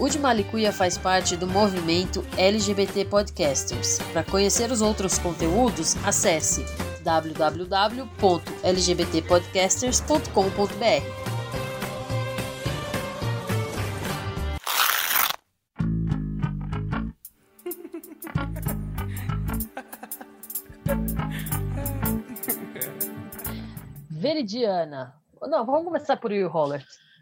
O de Malicuia faz parte do movimento LGBT Podcasters. Para conhecer os outros conteúdos, acesse www.lgbtpodcasters.com.br. Veridiana. Não, vamos começar por You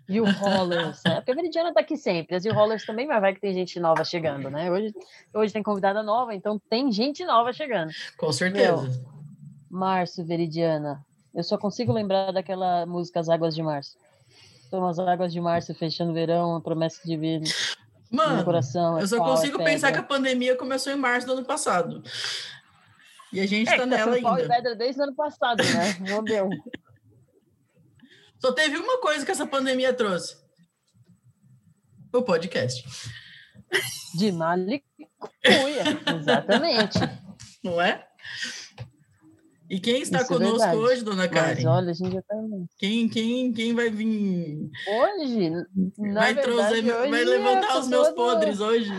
Rollers. You Rollers, né? Porque a Veridiana tá aqui sempre. As You Rollers também, mas vai que tem gente nova chegando, né? Hoje, hoje tem convidada nova, então tem gente nova chegando. Com certeza. Meu, Março, Veridiana. Eu só consigo lembrar daquela música As Águas de Março. São as águas de março fechando o verão, a promessa de vida. Mano, coração, é eu só pau, é consigo é pensar que a pandemia começou em março do ano passado. E a gente é, tá, tá nela ainda. Pau e pedra desde o ano passado, né? Meu Deus. Só teve uma coisa que essa pandemia trouxe: o podcast. De malicuia, exatamente. Não é? E quem está Isso é conosco é hoje, dona Karen? Mas olha, a gente já tá... Quem, quem, quem vai vir? Hoje? vai, verdade, trazer, hoje vai levantar os meus do... podres hoje?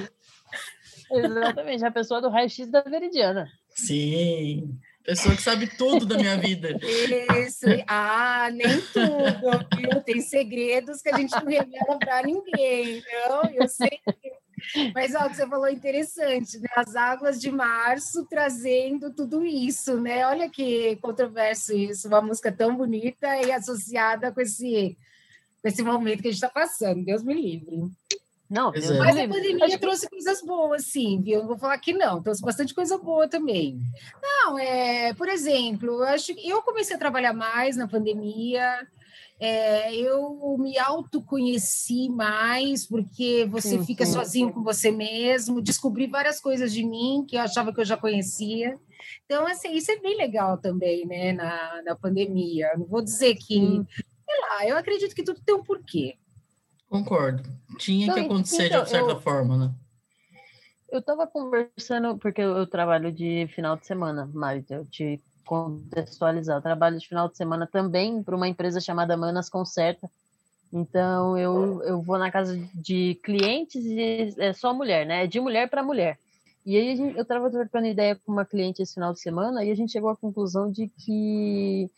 Exatamente, a pessoa do raio-x da Veridiana. Sim. Pessoa que sabe tudo da minha vida. Isso. Ah, nem tudo, viu? Tem segredos que a gente não revela para ninguém, então Eu sei. Mas ó, o que você falou é interessante, né? As águas de março trazendo tudo isso, né? Olha que controverso isso, uma música tão bonita e associada com esse, com esse momento que a gente está passando. Deus me livre. Não, Deus mas a pandemia trouxe coisas boas, sim, viu? Não vou falar que não, trouxe bastante coisa boa também. Não, é, por exemplo, eu acho que eu comecei a trabalhar mais na pandemia. É, eu me autoconheci mais, porque você sim, fica sim, sozinho com você mesmo, descobri várias coisas de mim que eu achava que eu já conhecia. Então, assim, isso é bem legal também, né, na, na pandemia. Não vou dizer que, sei lá, eu acredito que tudo tem um porquê. Concordo. Tinha então, que acontecer então, de certa eu, forma, né? Eu estava conversando, porque eu, eu, trabalho de final de semana, Mari, eu te contextualizar. Eu trabalho de final de semana também para uma empresa chamada Manas Concerta. Então, eu, eu vou na casa de clientes e é só mulher, né? É de mulher para mulher. E aí gente, eu estava trocando ideia com uma cliente esse final de semana e a gente chegou à conclusão de que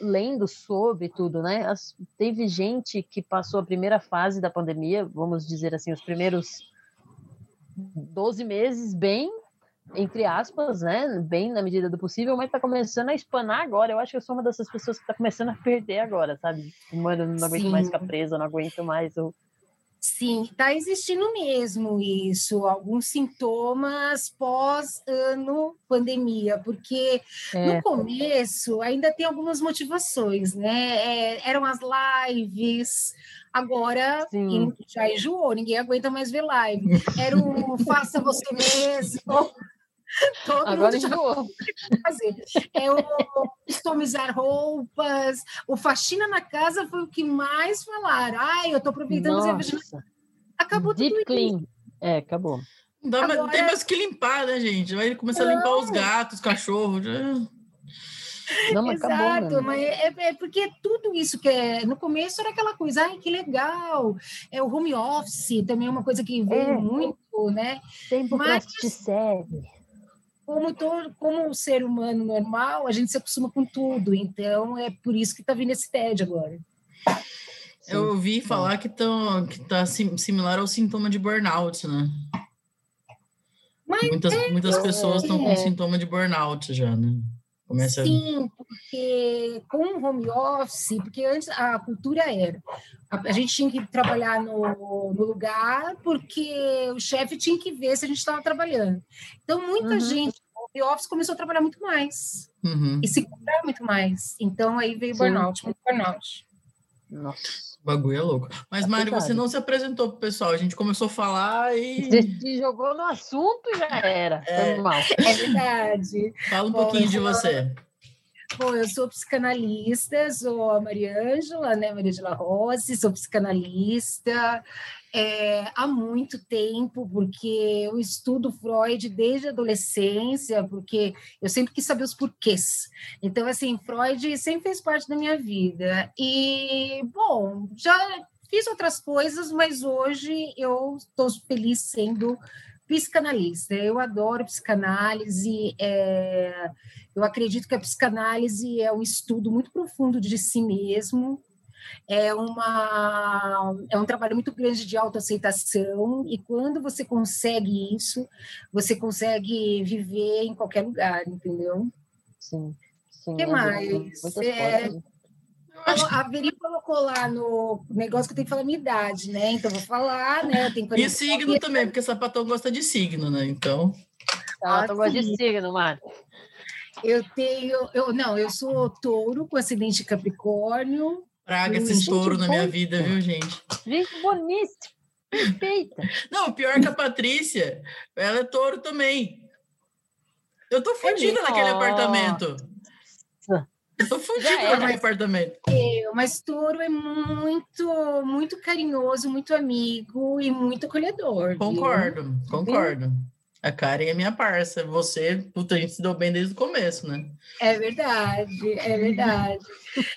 lendo sobre tudo, né? As, teve gente que passou a primeira fase da pandemia, vamos dizer assim, os primeiros 12 meses bem, entre aspas, né? Bem na medida do possível, mas tá começando a espanar agora. Eu acho que eu sou uma dessas pessoas que tá começando a perder agora, sabe? Mano, não aguento Sim. mais ficar presa, não aguento mais o Sim, está existindo mesmo isso, alguns sintomas pós-ano pandemia, porque é. no começo ainda tem algumas motivações, né? É, eram as lives, agora já enjoou, ninguém aguenta mais ver live. Era o faça você mesmo. Todo Agora enjoou. Fazer. É o customizar roupas, o faxina na casa foi o que mais falaram. Ai, eu estou aproveitando Nossa. Acabou Deep tudo clean. Isso. É, acabou. Não dá, Agora... Tem mais que limpar, né, gente? Vai começar Não. a limpar os gatos, os cachorros. Não, mas Exato, acabou, mas é, é, porque tudo isso que é, no começo era aquela coisa, ai, que legal, é o home office também é uma coisa que veio é. muito, né? Tempo mas, te serve como, todo, como um ser humano normal, a gente se acostuma com tudo. Então, é por isso que está vindo esse TED agora. Eu ouvi falar que, tão, que tá similar ao sintoma de burnout, né? Mas muitas, é, muitas pessoas estão é. com sintoma de burnout já, né? Começa Sim, porque com o home office, porque antes a cultura era a, a gente tinha que trabalhar no, no lugar porque o chefe tinha que ver se a gente estava trabalhando. Então, muita uhum. gente no home office começou a trabalhar muito mais uhum. e se cobrar muito mais. Então, aí veio o burnout, muito burnout. Nossa. O bagulho é louco. Mas, é Mário, você não se apresentou pro pessoal. A gente começou a falar e. Você jogou no assunto e já era. É, mal. é verdade. Fala um Bom, pouquinho de você. Bom, eu sou psicanalista, sou a Maria Ângela, né, Maria de la Rossi, sou psicanalista é, há muito tempo, porque eu estudo Freud desde a adolescência, porque eu sempre quis saber os porquês. Então, assim, Freud sempre fez parte da minha vida. E, bom, já fiz outras coisas, mas hoje eu estou feliz sendo psicanalista. Eu adoro psicanálise. É, eu acredito que a psicanálise é um estudo muito profundo de si mesmo. É, uma, é um trabalho muito grande de autoaceitação, e quando você consegue isso, você consegue viver em qualquer lugar, entendeu? Sim. sim o que mais? É, a Veri colocou lá no negócio que eu tenho que falar minha idade, né? Então vou falar, né? e signo também, porque sapatão gosta de signo, né? Então. Ah, eu gosto de signo, Mário. Eu tenho, eu não, eu sou touro com acidente Capricórnio. Praga esse touro na minha vida, viu, gente? Gente boníssima, perfeita. Não, pior que a Patrícia, ela é touro também. Eu tô fodida naquele apartamento. Eu tô fodida naquele apartamento. Eu, mas touro é muito, muito carinhoso, muito amigo e muito acolhedor. Concordo, viu? concordo. A Karen é minha parça. Você, puta, a gente se deu bem desde o começo, né? É verdade, é verdade.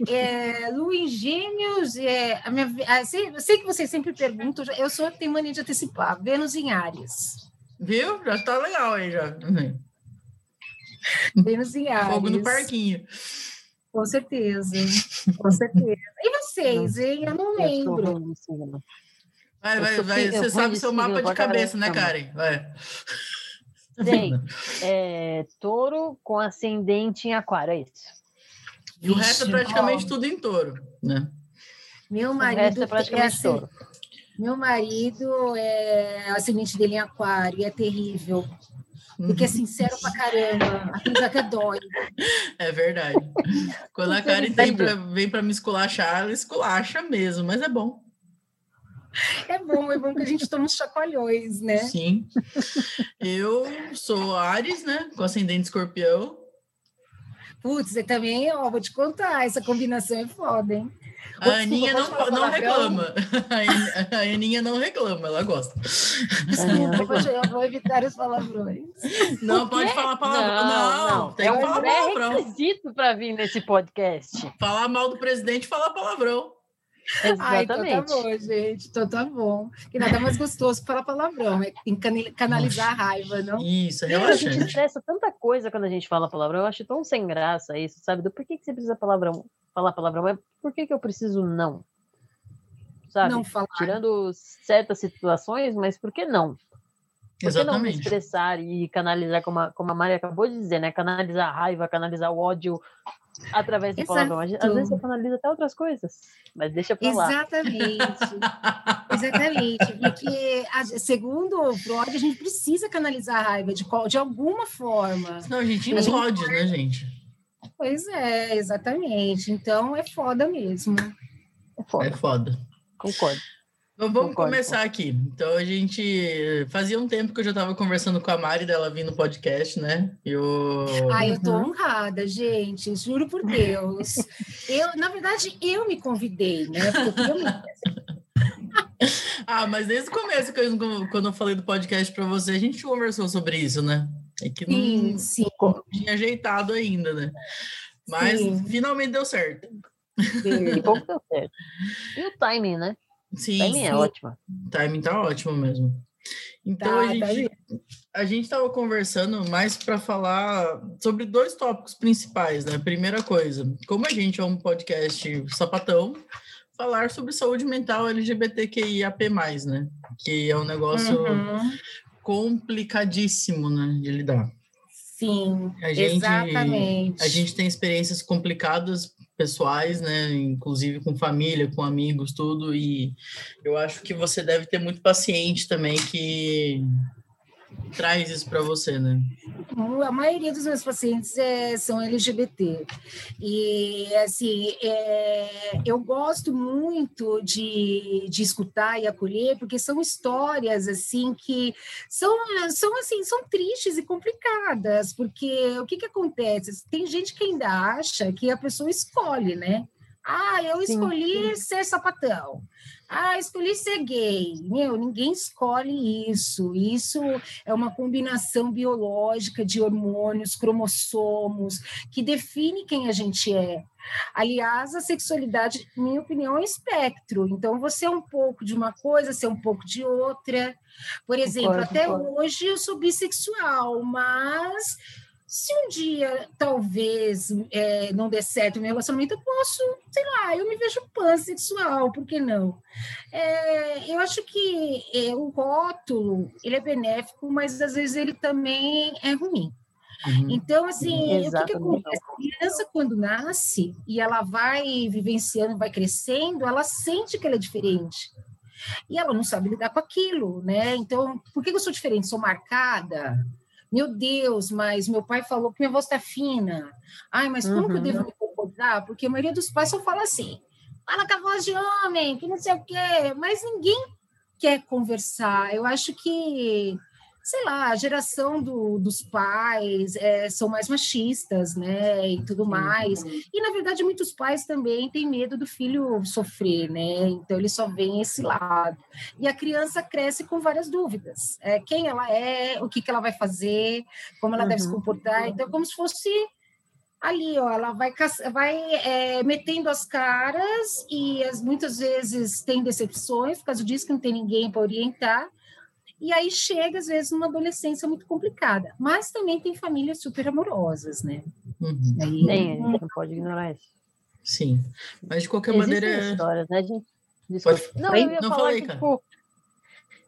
é, Luiz Gêmeos, é, a minha, a, sei, eu sei que vocês sempre perguntam, eu sou tenho mania de antecipar. Vênus em Ares. Viu? Já tá legal aí, já. Vênus em Ares. Fogo no parquinho. Com certeza, com certeza. E vocês, hein? Eu não lembro. Vai, vai, vai. Você sabe seu mapa de cabeça, né, Karen? Vai. Sei. É, touro com ascendente em aquário, é isso. E o resto é praticamente tudo em touro, né? Meu marido o resto é praticamente é touro. Meu marido é o ascendente dele em aquário, é terrível. Porque é uhum. sincero pra caramba. Aquilo já até dói. É verdade. Quando a Karen tem pra, vem pra me esculachar, ela esculacha mesmo, mas é bom. É bom, é bom que a gente toma uns chacoalhões, né? Sim. Eu sou Ares, né? Com ascendente escorpião. Putz, você também, ó, vou te contar, essa combinação é foda, hein? A Aninha não, não reclama. A Aninha não reclama, ela gosta. Desculpa, eu vou evitar os palavrões. Não, pode falar palavrão. Não, não, não tem é que falar um palavrão. É requisito para vir nesse podcast. Falar mal do presidente, falar palavrão. Exatamente. Ah, então tá bom, gente. Então tá bom. E nada mais gostoso falar palavrão, é canalizar a raiva, não? Isso, é A gente estressa tanta coisa quando a gente fala palavrão. Eu acho tão sem graça isso, sabe? Do por que, que você precisa palavrão, falar palavrão? É por que, que eu preciso não? Sabe? Não falar. Tirando certas situações, mas por que não? Por que Exatamente. não expressar e canalizar, como a, como a Maria acabou de dizer, né? Canalizar a raiva, canalizar o ódio, através do palavrão. Às vezes você canaliza até outras coisas, mas deixa para lá. Exatamente. Exatamente. Porque, segundo Freud, a gente precisa canalizar a raiva de, de alguma forma. Senão a gente implode, gente... né, gente? Pois é, exatamente. Então é foda mesmo. É foda. É foda. Concordo. Então, vamos Concordo, começar aqui. Então, a gente. Fazia um tempo que eu já estava conversando com a Mari dela vindo no podcast, né? Eu... Ah, eu tô uhum. honrada, gente, juro por Deus. eu, na verdade, eu me convidei, né? Porque eu me... ah, mas desde o começo, quando eu falei do podcast para você, a gente conversou sobre isso, né? É que não, sim, sim. tinha ajeitado ainda, né? Mas sim. finalmente deu certo. E bom deu certo. E o timing, né? Sim, timing é sim. é ótimo. O timing tá ótimo mesmo. Então tá, a gente tá a gente estava conversando mais para falar sobre dois tópicos principais, né? Primeira coisa, como a gente é um podcast sapatão, falar sobre saúde mental LGBTQIAP+, né? Que é um negócio uhum. complicadíssimo, né, de lidar. Sim, a gente, exatamente. A gente tem experiências complicadas pessoais, né? Inclusive com família, com amigos, tudo. E eu acho que você deve ter muito paciente também que traz isso para você, né? A maioria dos meus pacientes é, são LGBT. E, assim, é, eu gosto muito de, de escutar e acolher, porque são histórias, assim, que são, são, assim, são tristes e complicadas, porque o que que acontece? Tem gente que ainda acha que a pessoa escolhe, né? Ah, eu escolhi sim. ser sapatão. Ah, escolhi ser gay. Meu, ninguém escolhe isso. Isso é uma combinação biológica de hormônios, cromossomos, que define quem a gente é. Aliás, a sexualidade, minha opinião, é um espectro. Então, você é um pouco de uma coisa, você é um pouco de outra. Por exemplo, até hoje eu sou bissexual, mas se um dia talvez é, não der certo o meu relacionamento, eu posso, sei lá, eu me vejo pansexual, por que não? É, eu acho que é, o rótulo ele é benéfico, mas às vezes ele também é ruim. Uhum. Então, assim, Exatamente. o que, que acontece? A criança, quando nasce e ela vai vivenciando, vai crescendo, ela sente que ela é diferente. E ela não sabe lidar com aquilo, né? Então, por que eu sou diferente? Sou marcada? Meu Deus, mas meu pai falou que minha voz está fina. Ai, mas como uhum. que eu devo uhum. me comportar? Porque a maioria dos pais só fala assim, fala com a voz de homem, que não sei o quê, mas ninguém quer conversar. Eu acho que sei lá, a geração do, dos pais é, são mais machistas, né, e tudo mais. E, na verdade, muitos pais também têm medo do filho sofrer, né, então eles só veem esse lado. E a criança cresce com várias dúvidas. É, quem ela é, o que, que ela vai fazer, como ela uhum. deve se uhum. comportar. Então, como se fosse ali, ó, ela vai, vai é, metendo as caras e as, muitas vezes tem decepções, por causa disso que não tem ninguém para orientar, e aí chega, às vezes, numa adolescência muito complicada. Mas também tem famílias super amorosas, né? Uhum. Aí, tem, a gente não pode ignorar isso. Sim. Mas de qualquer Existem maneira. histórias, né, gente? Pode... Não, eu ia não falar que, tipo,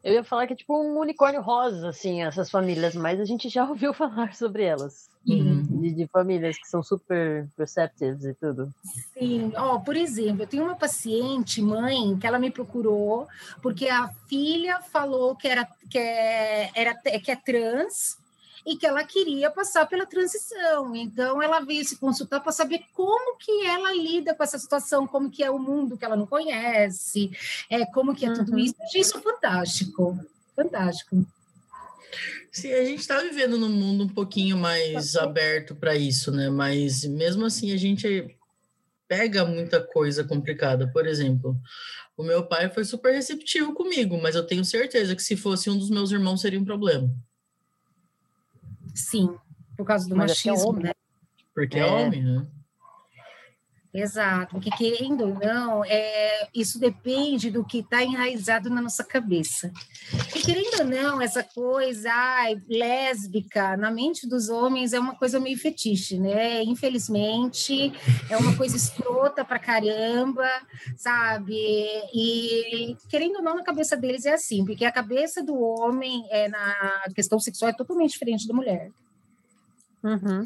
eu ia falar que é tipo um unicórnio rosa, assim, essas famílias, mas a gente já ouviu falar sobre elas. Uhum. De, de, famílias que são super perceptives e tudo. Sim, ó, oh, por exemplo, eu tenho uma paciente, mãe, que ela me procurou porque a filha falou que era, que é, era, que é trans e que ela queria passar pela transição. Então, ela veio se consultar para saber como que ela lida com essa situação, como que é o mundo que ela não conhece, é, como que é tudo uhum. isso. Eu achei isso fantástico, fantástico. Sim, a gente está vivendo num mundo um pouquinho mais aberto para isso, né? Mas mesmo assim a gente pega muita coisa complicada. Por exemplo, o meu pai foi super receptivo comigo, mas eu tenho certeza que se fosse um dos meus irmãos seria um problema. Sim, por causa do Mas é é machismo, é homem, né? Porque é, é homem, né? Exato, porque querendo ou não, é, isso depende do que está enraizado na nossa cabeça. E querendo ou não, essa coisa ai, lésbica na mente dos homens é uma coisa meio fetiche, né? Infelizmente, é uma coisa escrota pra caramba, sabe? E querendo ou não, na cabeça deles é assim, porque a cabeça do homem é, na questão sexual é totalmente diferente da mulher. Uhum.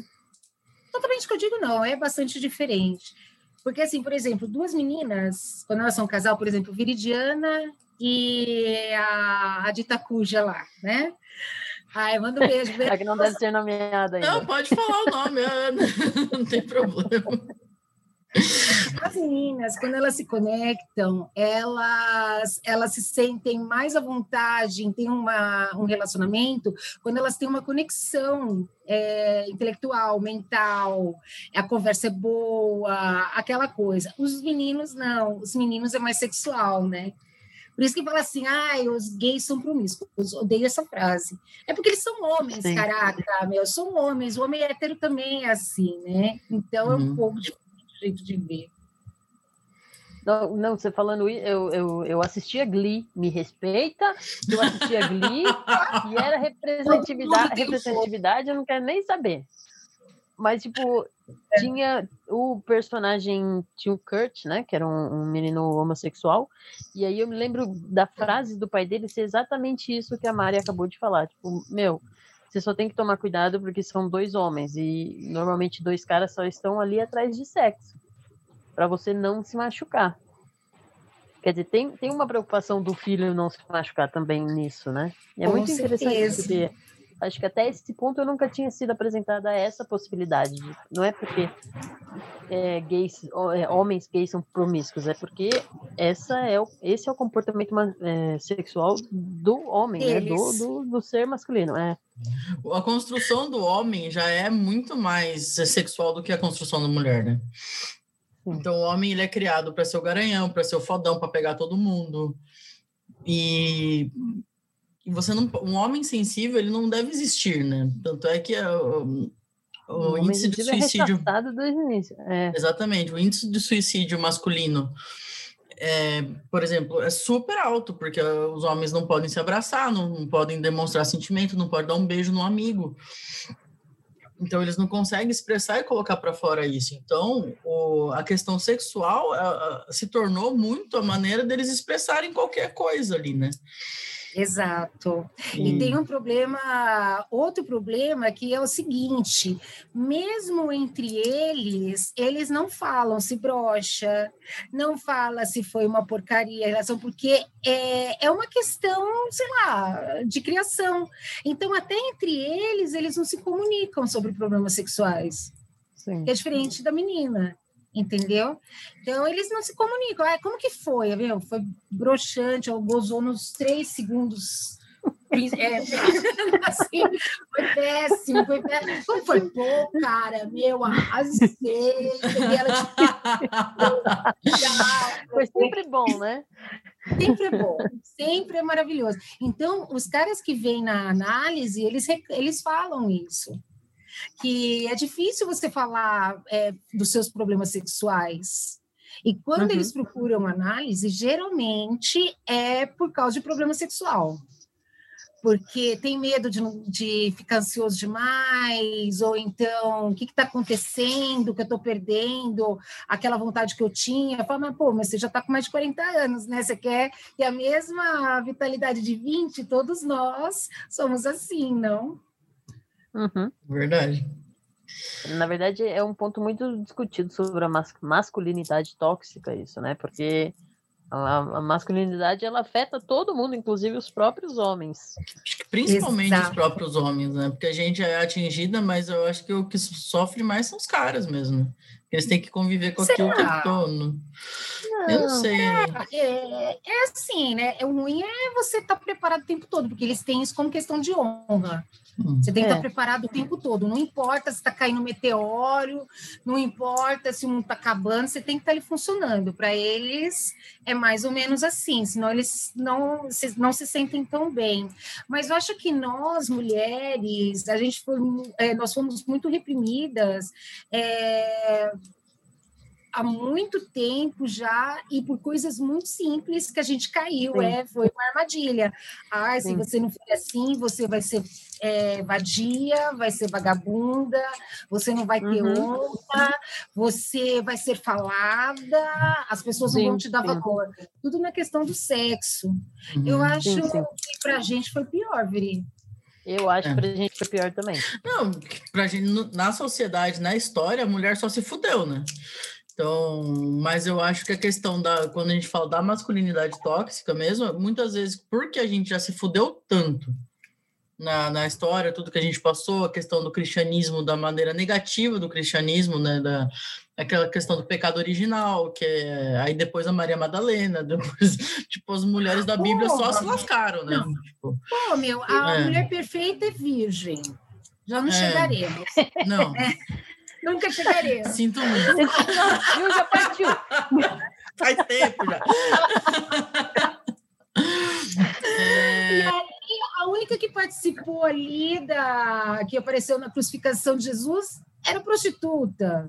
Totalmente que eu digo, não, é bastante diferente. Porque, assim, por exemplo, duas meninas, quando elas são casal, por exemplo, Viridiana e a, a Dita Cuja lá, né? Ai, manda um beijo. beijo. É que não deve ser nomeada ainda. Não, pode falar o nome, Ana. Não tem problema. As meninas, quando elas se conectam, elas, elas se sentem mais à vontade em ter uma, um relacionamento quando elas têm uma conexão é, intelectual, mental, a conversa é boa, aquela coisa. Os meninos não, os meninos é mais sexual, né? Por isso que fala assim, ah, os gays são promíscuos. Odeio essa frase. É porque eles são homens, Sim. caraca, meu, são homens. O homem hétero também é assim, né? Então uhum. é um uhum. pouco diferente jeito de ver. Não, não, você falando isso, eu, eu, eu assistia Glee, me respeita, eu assistia Glee e era representatividade, representatividade, eu não quero nem saber. Mas, tipo, tinha o personagem, tinha o Kurt, né, que era um, um, menino homossexual, e aí eu me lembro da frase do pai dele ser exatamente isso que a Mari acabou de falar, tipo, meu, você só tem que tomar cuidado porque são dois homens e normalmente dois caras só estão ali atrás de sexo para você não se machucar. Quer dizer, tem, tem uma preocupação do filho não se machucar também nisso, né? E é Com muito certeza. interessante acho que até esse ponto eu nunca tinha sido apresentada essa possibilidade. De, não é porque é, gays, é, homens gays são promíscuos, é porque essa é o, esse é o comportamento é, sexual do homem, né? do, do, do, ser masculino. É. A construção do homem já é muito mais sexual do que a construção da mulher, né? Então o homem ele é criado para ser o garanhão, para ser o fodão, para pegar todo mundo. E, você não, um homem sensível ele não deve existir, né? Tanto é que o, o, o índice de suicídio é é. Exatamente, o índice de suicídio masculino é, por exemplo, é super alto, porque os homens não podem se abraçar, não, não podem demonstrar sentimento, não podem dar um beijo no amigo. Então, eles não conseguem expressar e colocar para fora isso. Então, o, a questão sexual a, a, se tornou muito a maneira deles expressarem qualquer coisa ali, né? Exato. E tem um problema, outro problema que é o seguinte: mesmo entre eles, eles não falam se brocha, não fala se foi uma porcaria a relação, porque é, é uma questão, sei lá, de criação. Então, até entre eles, eles não se comunicam sobre problemas sexuais. Sim. É diferente da menina entendeu? Então eles não se comunicam. Ah, como que foi? Viu? Foi broxante, ou gozou nos três segundos. É, assim, foi péssimo, foi péssimo. Como foi? Pô, cara, meu, arrasei. Ela, foi sempre bom, né? Sempre é bom, sempre é maravilhoso. Então, os caras que vêm na análise, eles, eles falam isso que é difícil você falar é, dos seus problemas sexuais. E quando uhum. eles procuram análise, geralmente é por causa de problema sexual. Porque tem medo de, de ficar ansioso demais, ou então, o que está acontecendo, que eu estou perdendo, aquela vontade que eu tinha. Fala, mas, pô, mas você já está com mais de 40 anos, né? Você quer ter a mesma vitalidade de 20? Todos nós somos assim, não? Uhum. Verdade. Na verdade, é um ponto muito discutido sobre a mas masculinidade tóxica, isso, né? Porque a, a, masculinidade ela afeta todo mundo, inclusive os próprios homens. Principalmente Exato. os próprios homens, né? Porque a gente é atingida, mas eu acho que o que sofre mais são os caras mesmo. Eles têm que conviver com aquilo o tempo todo. Eu não sei. É, é, é, assim, né? O ruim é você estar tá preparado o tempo todo, porque eles têm isso como questão de honra. Você tem que é. estar preparado o tempo todo. Não importa se está caindo meteoro, não importa se o mundo está acabando, você tem que estar ali funcionando. Para eles é mais ou menos assim, senão eles não, não se sentem tão bem. Mas eu acho que nós, mulheres, a gente foi, é, nós fomos muito reprimidas. É, há muito tempo já e por coisas muito simples que a gente caiu, Sim. é, foi uma armadilha. Ah, se você não for assim, você vai ser é, vadia, vai ser vagabunda, você não vai ter uhum. honra, você vai ser falada, as pessoas sim, não vão te dar sim. valor. Tudo na questão do sexo. Uhum. Eu acho sim, que para a gente foi pior, Viri. Eu acho é. que pra gente foi pior também. Não, pra gente, na sociedade, na história, a mulher só se fudeu, né? Então, mas eu acho que a questão da, quando a gente fala da masculinidade tóxica mesmo, muitas vezes, porque a gente já se fudeu tanto na, na história, tudo que a gente passou, a questão do cristianismo, da maneira negativa do cristianismo, né, da, aquela questão do pecado original, que é, aí depois a Maria Madalena, depois, tipo, as mulheres da Bíblia Pô, só se lascaram, né? Tipo, Pô, meu, a é. mulher perfeita é virgem. Já não é. chegaremos. Não. Nunca chegarei. Sinto muito. Viu, já partiu. Faz tempo já. É... E aí, a única que participou ali da que apareceu na crucificação de Jesus era prostituta.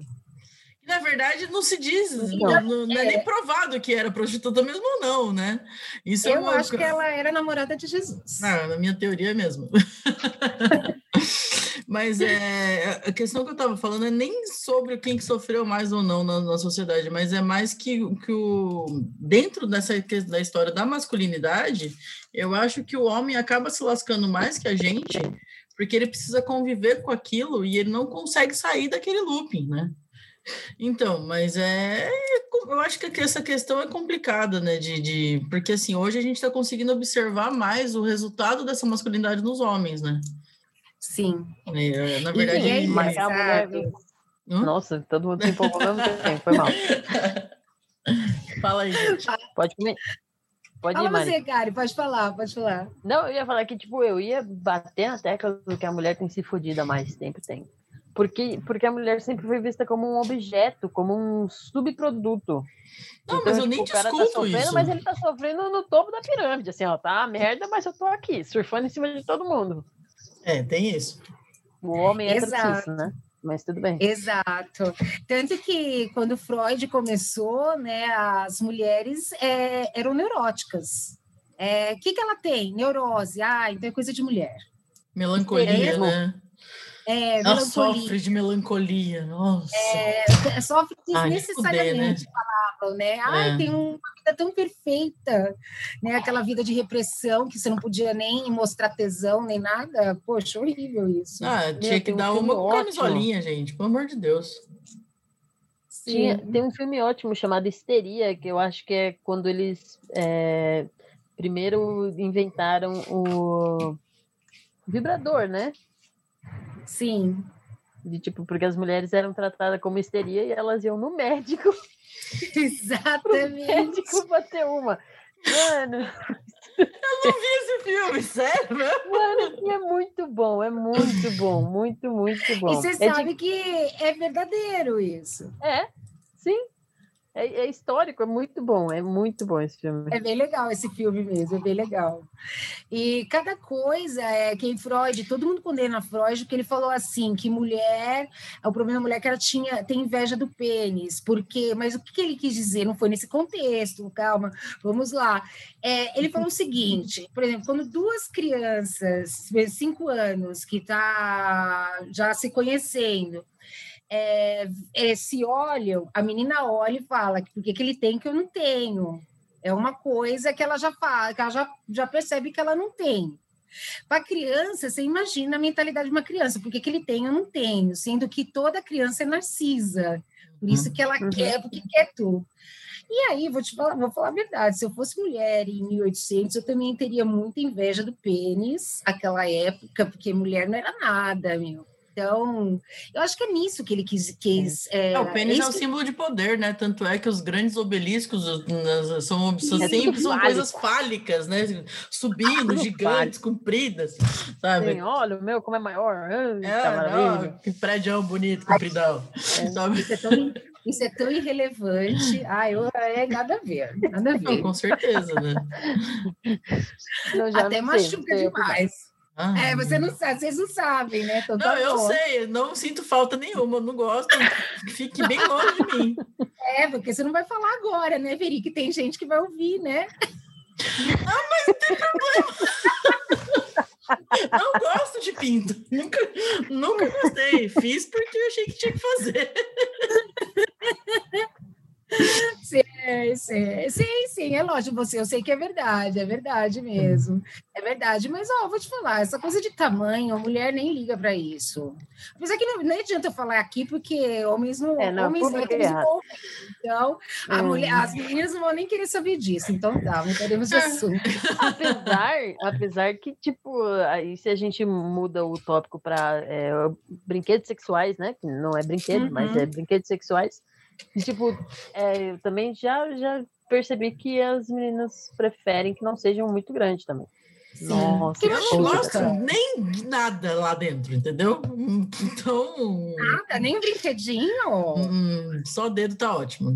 Na verdade, não se diz, não, não, não é, é, nem provado que era prostituta mesmo ou não, né? Isso é Eu é uma... acho que ela era namorada de Jesus. Ah, na minha teoria mesmo. Mas é, a questão que eu estava falando é nem sobre quem que sofreu mais ou não na, na sociedade, mas é mais que, que o dentro dessa da história da masculinidade, eu acho que o homem acaba se lascando mais que a gente, porque ele precisa conviver com aquilo e ele não consegue sair daquele looping, né? Então, mas é, eu acho que essa questão é complicada, né? De, de porque assim hoje a gente está conseguindo observar mais o resultado dessa masculinidade nos homens, né? Sim. É, na verdade, é mas a mulher... Hum? Nossa, todo mundo se empolgou ao mesmo tempo, foi mal. Fala aí, gente. Pode comer. Pode Fala ir, Mari. você, Kari, pode falar, pode falar. Não, eu ia falar que, tipo, eu ia bater na tecla do que a mulher tem se fodido há mais tempo, tem. Porque, porque a mulher sempre foi vista como um objeto, como um subproduto. Não, então, mas eu tipo, nem o cara tá sofrendo, isso. mas ele tá sofrendo no topo da pirâmide, assim, ó, tá merda, mas eu tô aqui, surfando em cima de todo mundo. É, tem isso. O homem é isso, né? Mas tudo bem. Exato. Tanto que quando Freud começou, né, as mulheres é, eram neuróticas. O é, que, que ela tem? Neurose. Ah, então é coisa de mulher. Melancolia, né? É, Ela sofre de melancolia, nossa. É, sofre desnecessariamente, ah, né? falavam, né? Ai, é. tem uma vida tão perfeita, né? Aquela vida de repressão que você não podia nem mostrar tesão nem nada. Poxa, horrível isso. Ah, tinha Meu, que dar um uma camisolinha, gente, pelo amor de Deus. Tinha, tem um filme ótimo chamado Histeria, que eu acho que é quando eles é, primeiro inventaram o vibrador, né? Sim. De tipo, porque as mulheres eram tratadas como histeria e elas iam no médico. Exatamente. médico bater uma. Mano. Eu não vi esse filme, sério? Mano, é muito bom, é muito bom, muito, muito bom. E você é sabe de... que é verdadeiro isso. É, sim. É, é, histórico, é muito bom, é muito bom esse filme. É bem legal esse filme mesmo, é bem legal. E cada coisa é que Freud, todo mundo condena Freud, porque ele falou assim que mulher, o problema da mulher é que ela tinha tem inveja do pênis, porque, mas o que, que ele quis dizer? Não foi nesse contexto, calma, vamos lá. É, ele falou o seguinte, por exemplo, quando duas crianças, cinco anos, que tá já se conhecendo, é, é, se olham, a menina olha e fala que porque que ele tem que eu não tenho. É uma coisa que ela já fala, que ela já, já percebe que ela não tem. Para criança, você imagina a mentalidade de uma criança, porque que ele tem eu não tenho, sendo que toda criança é narcisa. Por isso que ela uhum. quer, porque quer tudo. E aí, vou te falar, vou falar a verdade, se eu fosse mulher em 1800, eu também teria muita inveja do pênis, aquela época, porque mulher não era nada, meu. Então, eu acho que é nisso que ele quis. quis é, é, o pênis é, é um símbolo de poder, né? Tanto é que os grandes obeliscos são, são é sempre são coisas fálicas, né? Subindo, gigantes, compridas, sabe? Sim, olha, o meu como é maior. É, não, que prédio bonito, compridão. É, isso, é tão, isso é tão irrelevante. Ah, eu, é nada a ver, nada a ver. Não, com certeza, né? Até machuca demais. É, você não sabe, vocês não sabem, né? Então, não, eu sei, não sinto falta nenhuma, não gosto, fique bem longe de mim. É, porque você não vai falar agora, né, Veri? Que tem gente que vai ouvir, né? Ah, mas não tem problema. Não gosto de pinto. Nunca, nunca gostei. Fiz porque eu achei que tinha que fazer. Sim, sim, sim, sim, é lógico, você, eu sei que é verdade, é verdade mesmo, é verdade, mas ó, vou te falar, essa coisa de tamanho, a mulher nem liga para isso. Apesar que não, não adianta eu falar aqui, porque homens não, é, não homens não então a hum. mulher, as meninas não vão nem querer saber disso, então tá, mudaremos de assunto. apesar, apesar que, tipo, aí se a gente muda o tópico para é, brinquedos sexuais, né, que não é brinquedo, uhum. mas é brinquedos sexuais, e, tipo, é, eu também já, já percebi que as meninas preferem que não sejam muito grandes também. Sim. Nossa, eu não gosto nem nada lá dentro, entendeu? Então. Nada, nem um brinquedinho? Hum, só dedo tá ótimo.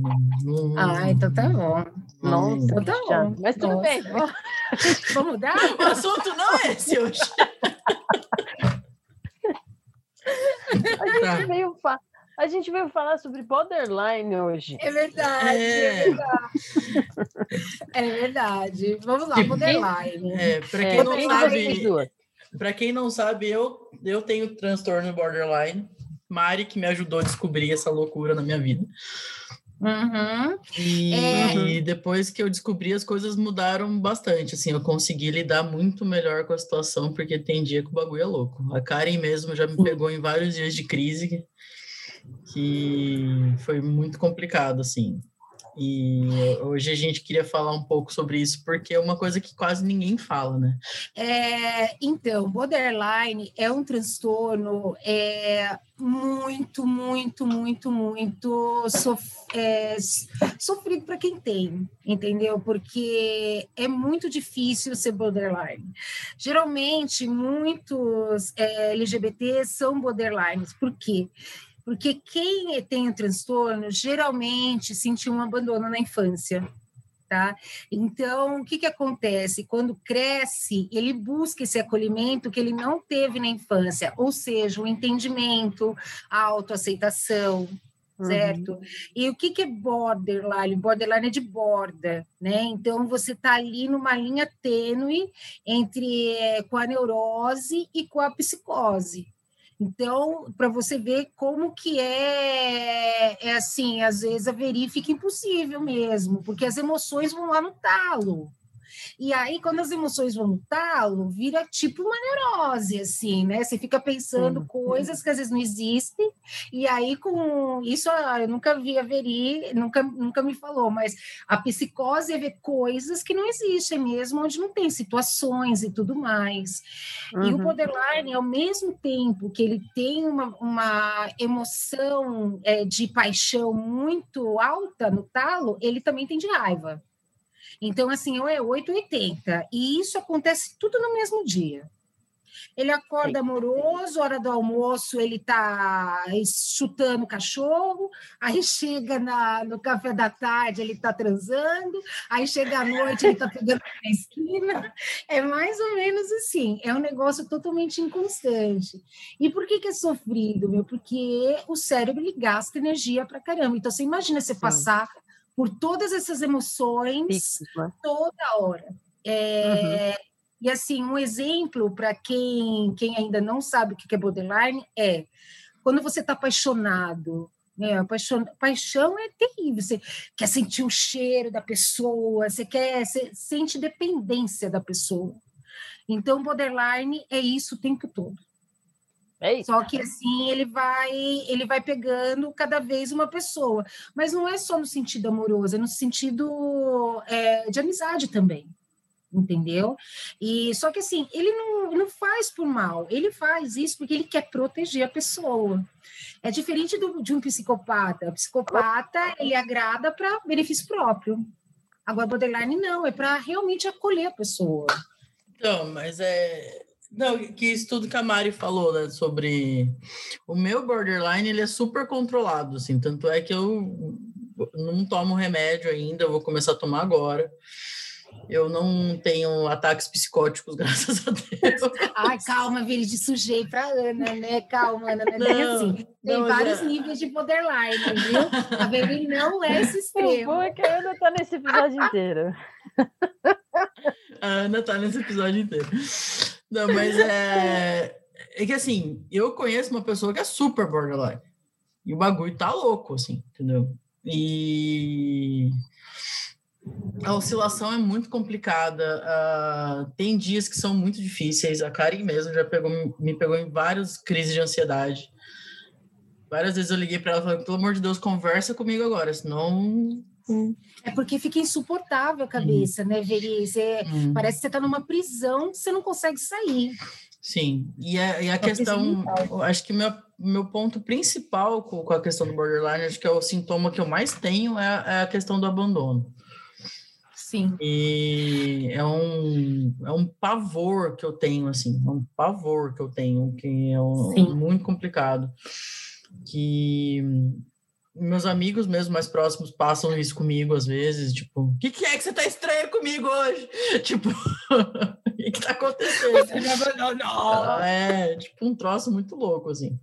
Hum, ah, então tá bom. Nossa, então tá bom. Mas tudo Nossa. bem. Vamos mudar? O assunto não é esse hoje. A gente tá. veio falar a gente veio falar sobre borderline hoje. É verdade, é, é verdade. é verdade. Vamos lá, borderline. É, para quem é, não sabe, para quem não sabe, eu eu tenho transtorno borderline. Mari que me ajudou a descobrir essa loucura na minha vida. Uhum. E, é... e, depois que eu descobri, as coisas mudaram bastante. Assim, eu consegui lidar muito melhor com a situação, porque tem dia que o bagulho é louco. A Karen mesmo já me pegou em vários dias de crise que foi muito complicado, assim. E hoje a gente queria falar um pouco sobre isso, porque é uma coisa que quase ninguém fala, né? É, então, borderline é um transtorno é, muito, muito, muito, muito sof é, sofrido para quem tem, entendeu? Porque é muito difícil ser borderline. Geralmente, muitos é, LGBTs são borderlines. Por quê? Porque quem tem o transtorno geralmente sentiu um abandono na infância. Tá? Então, o que, que acontece? Quando cresce, ele busca esse acolhimento que ele não teve na infância, ou seja, o entendimento, a autoaceitação, uhum. certo? Uhum. E o que, que é borderline? Borderline é de borda, né? Então, você está ali numa linha tênue entre é, com a neurose e com a psicose, então, para você ver como que é, é assim, às vezes a verifica impossível mesmo, porque as emoções vão lá no talo. E aí, quando as emoções vão no talo, vira tipo uma neurose, assim, né? Você fica pensando sim, coisas sim. que às vezes não existem, e aí com isso ah, eu nunca vi a Veri, nunca, nunca me falou, mas a psicose é ver coisas que não existem mesmo, onde não tem situações e tudo mais. Uhum. E o uhum. borderline, ao mesmo tempo que ele tem uma, uma emoção é, de paixão muito alta no talo, ele também tem de raiva. Então, assim, ou é 880. E isso acontece tudo no mesmo dia. Ele acorda amoroso, hora do almoço ele está chutando o cachorro, aí chega na, no café da tarde ele está transando, aí chega à noite ele está pegando na esquina. É mais ou menos assim, é um negócio totalmente inconstante. E por que, que é sofrido, meu? Porque o cérebro ele gasta energia para caramba. Então, você imagina você passar por todas essas emoções né? toda hora. É, uhum. E assim, um exemplo para quem, quem ainda não sabe o que é borderline é quando você está apaixonado. Né? Paixão, paixão é terrível. Você quer sentir o cheiro da pessoa, você quer, você sente dependência da pessoa. Então, borderline é isso o tempo todo. É só que assim ele vai ele vai pegando cada vez uma pessoa, mas não é só no sentido amoroso, é no sentido é, de amizade também, entendeu? E só que assim ele não, não faz por mal, ele faz isso porque ele quer proteger a pessoa. É diferente do, de um psicopata. O psicopata ele agrada para benefício próprio. Agora borderline não, é para realmente acolher a pessoa. Então, mas é não, que isso tudo que a Mari falou, né, sobre o meu borderline, ele é super controlado, assim, tanto é que eu não tomo remédio ainda, eu vou começar a tomar agora. Eu não tenho ataques psicóticos, graças a Deus. Ai, calma, Vili, de sujei para Ana, né? Calma, Ana, não, é assim. Tem não, vários já... níveis de borderline, viu? A Vili não é esse extremo. O bom é que a Ana tá nesse episódio inteiro. A Ana tá nesse episódio inteiro. Não, mas é. É que assim, eu conheço uma pessoa que é super borderline. E o bagulho tá louco, assim, entendeu? E a oscilação é muito complicada. Uh, tem dias que são muito difíceis. A Karen mesmo já pegou, me pegou em várias crises de ansiedade. Várias vezes eu liguei para ela falei, pelo amor de Deus, conversa comigo agora, senão é porque fica insuportável a cabeça, né, Veri? Você, hum. Parece que você está numa prisão, você não consegue sair. Sim, e a, e a questão, acho que meu, meu ponto principal com, com, a questão do borderline, acho que é o sintoma que eu mais tenho é, é a questão do abandono. Sim. E é um, é um pavor que eu tenho, assim, é um pavor que eu tenho, que é um, muito complicado. Que meus amigos mesmo mais próximos passam isso comigo às vezes, tipo, o que, que, é que você tá estranho comigo hoje? Tipo, o que, que tá acontecendo? Não, não. É, tipo, um troço muito louco, assim.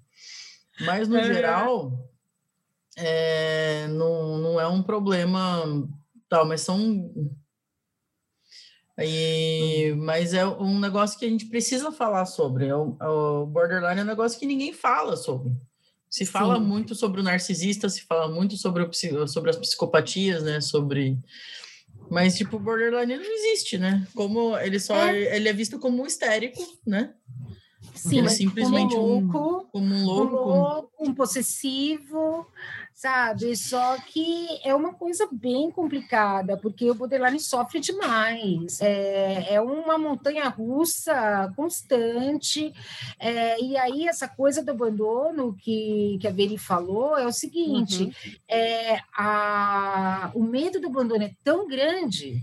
Mas, no é. geral, é, não, não é um problema tal, mas são... E, mas é um negócio que a gente precisa falar sobre. É o, é o borderline é um negócio que ninguém fala sobre. Se fala Sim. muito sobre o narcisista, se fala muito sobre, o, sobre as psicopatias, né? Sobre. Mas, tipo, o borderline não existe, né? Como ele só é. ele é visto como um histérico, né? Sim, ele é simplesmente como um louco, um, como um louco, um, louco, um possessivo, sabe? Só que é uma coisa bem complicada, porque o borderline sofre demais. É, é uma montanha russa constante. É, e aí, essa coisa do abandono que, que a Veri falou é o seguinte: uhum. é, a, o medo do abandono é tão grande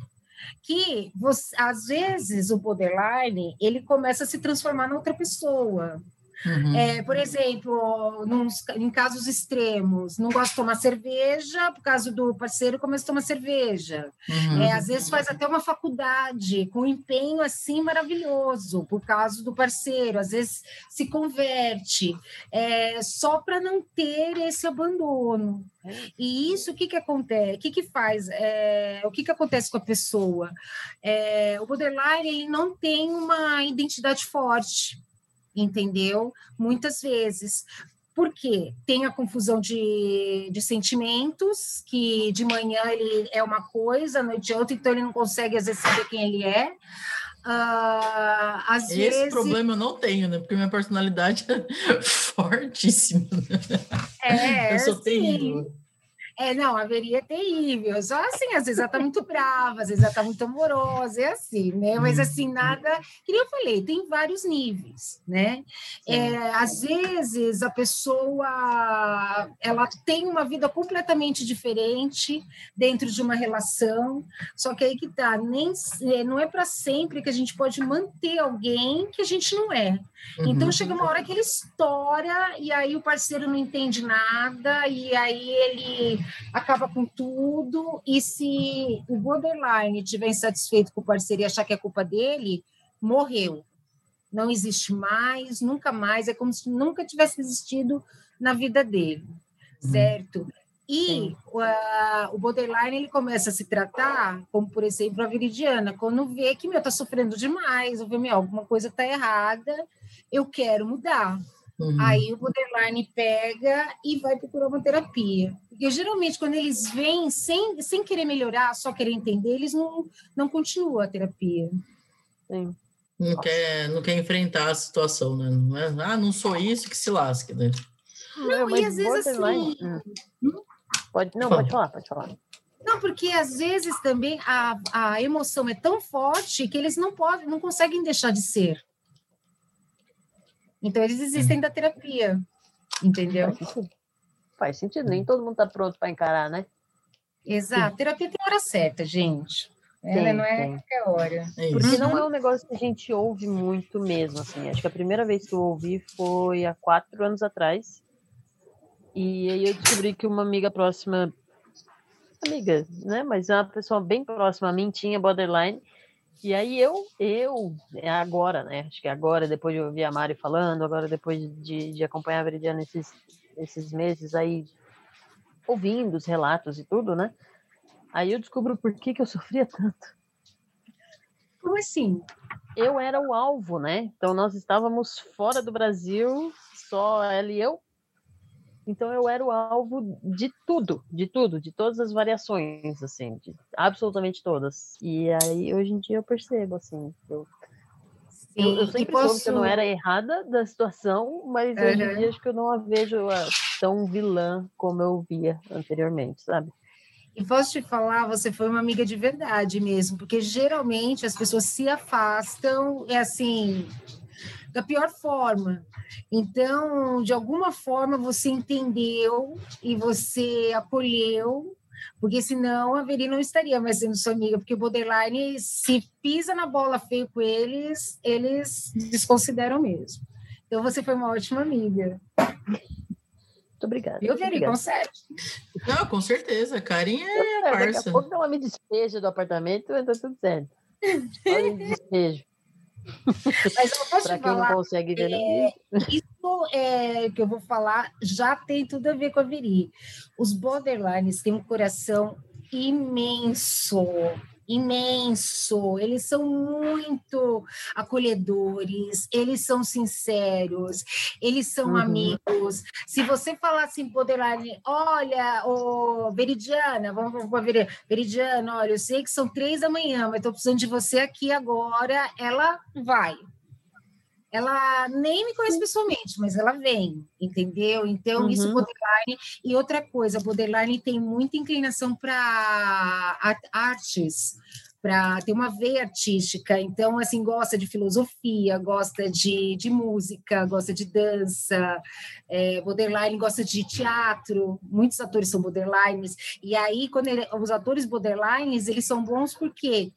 que você, às vezes o borderline ele começa a se transformar em outra pessoa. Uhum. É, por exemplo, nos, em casos extremos, não gosta de tomar cerveja, por causa do parceiro começa a tomar cerveja. Uhum. É, às vezes faz até uma faculdade com um empenho assim maravilhoso, por causa do parceiro, às vezes se converte, é, só para não ter esse abandono. E isso, o que que acontece? O que que faz? É, o que que acontece com a pessoa? É, o borderline ele não tem uma identidade forte entendeu? Muitas vezes. Porque tem a confusão de, de sentimentos, que de manhã ele é uma coisa, à noite é outra, então ele não consegue, às vezes, saber quem ele é. Uh, Esse vezes... problema eu não tenho, né? Porque minha personalidade é fortíssima. É, eu sou terrível. É, não, haveria é terrível. Só assim, às vezes ela tá muito brava, às vezes ela tá muito amorosa, é assim, né? Mas assim, uhum. nada. Que nem eu falei, tem vários níveis, né? É, às vezes a pessoa ela tem uma vida completamente diferente dentro de uma relação, só que aí que tá, nem, é, não é para sempre que a gente pode manter alguém que a gente não é. Então uhum. chega uma hora que ele estoura e aí o parceiro não entende nada, e aí ele acaba com tudo. E se o borderline estiver insatisfeito com o parceiro e achar que é culpa dele, morreu. Não existe mais, nunca mais. É como se nunca tivesse existido na vida dele, uhum. certo? E uh, o borderline ele começa a se tratar, como por exemplo a viridiana, quando vê que meu tá sofrendo demais, ou vê meu alguma coisa tá errada, eu quero mudar. Uhum. Aí o borderline pega e vai procurar uma terapia. Porque geralmente, quando eles vêm sem, sem querer melhorar, só querer entender, eles não, não continuam a terapia. Sim. Não quer, não quer enfrentar a situação, né? Não é, ah, não sou isso que se lasque, né? Não, e às vezes assim. Hum. Pode, não, pode falar, pode falar. Não, porque às vezes também a, a emoção é tão forte que eles não podem, não conseguem deixar de ser. Então, eles existem da terapia, entendeu? Faz sentido. Nem todo mundo está pronto para encarar, né? Exato. Terapia tem hora certa, gente. Ela tem, não é tem. qualquer hora. É Porque não é um negócio que a gente ouve muito mesmo, assim. Acho que a primeira vez que eu ouvi foi há quatro anos atrás. E aí eu descobri que uma amiga próxima, amiga, né? Mas é uma pessoa bem próxima a mim tinha borderline. E aí eu, eu, é agora, né? Acho que agora, depois de ouvir a Mari falando, agora depois de, de acompanhar a Veridiana esses, esses meses aí, ouvindo os relatos e tudo, né? Aí eu descubro por que, que eu sofria tanto. Como assim? Eu era o alvo, né? Então nós estávamos fora do Brasil, só ela e eu, então eu era o alvo de tudo, de tudo, de todas as variações, assim, de absolutamente todas. E aí hoje em dia eu percebo, assim, eu, eu, eu sempre posso... soube que eu não era errada da situação, mas uhum. hoje em dia acho que eu não a vejo ah, tão vilã como eu via anteriormente, sabe? E posso te falar, você foi uma amiga de verdade mesmo, porque geralmente as pessoas se afastam, é assim, da pior forma. Então, de alguma forma, você entendeu e você acolheu, porque senão a Veri não estaria mais sendo sua amiga, porque o borderline, se pisa na bola feio com eles, eles desconsideram mesmo. Então, você foi uma ótima amiga. Muito obrigada. Eu Veri, consegue. Não, com certeza. Carinha é a parça. Daqui a pouco ela me despeja do apartamento e tá tudo certo. Olha, despejo. Mas eu posso falar, quem não consegue ver é, isso é, que eu vou falar já tem tudo a ver com a Veri. Os borderlines têm um coração imenso, imenso. Eles são muito acolhedores, eles são sinceros, eles são uhum. amigos. Se você falar assim, Borderline, olha, ô, Veridiana, vamos, vamos ver, Veridiana, olha, eu sei que são três da manhã, mas estou precisando de você aqui agora. Ela vai. Ela nem me conhece pessoalmente, mas ela vem, entendeu? Então, uhum. isso borderline. E outra coisa, borderline tem muita inclinação para artes, para ter uma veia artística. Então, assim, gosta de filosofia, gosta de, de música, gosta de dança. É, borderline gosta de teatro. Muitos atores são borderlines. E aí, quando ele, os atores borderlines, eles são bons porque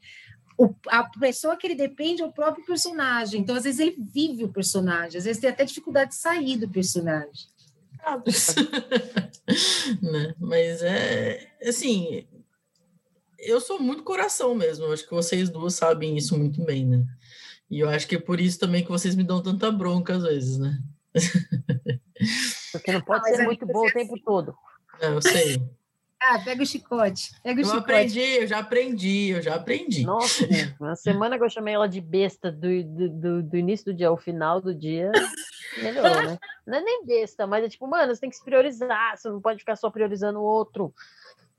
o, a pessoa que ele depende é o próprio personagem. Então, às vezes, ele vive o personagem. Às vezes, tem até dificuldade de sair do personagem. né? Mas é assim, eu sou muito coração mesmo. Eu acho que vocês duas sabem isso muito bem, né? E eu acho que é por isso também que vocês me dão tanta bronca às vezes, né? Porque não pode ah, ser muito bom o tempo todo. É, eu sei. Ah, pega o chicote. Pega o eu chicote. aprendi, eu já aprendi, eu já aprendi. Nossa, na semana que eu chamei ela de besta do, do, do, início do dia ao final do dia, melhorou, né? Não é nem besta, mas é tipo, mano, você tem que se priorizar, você não pode ficar só priorizando o outro,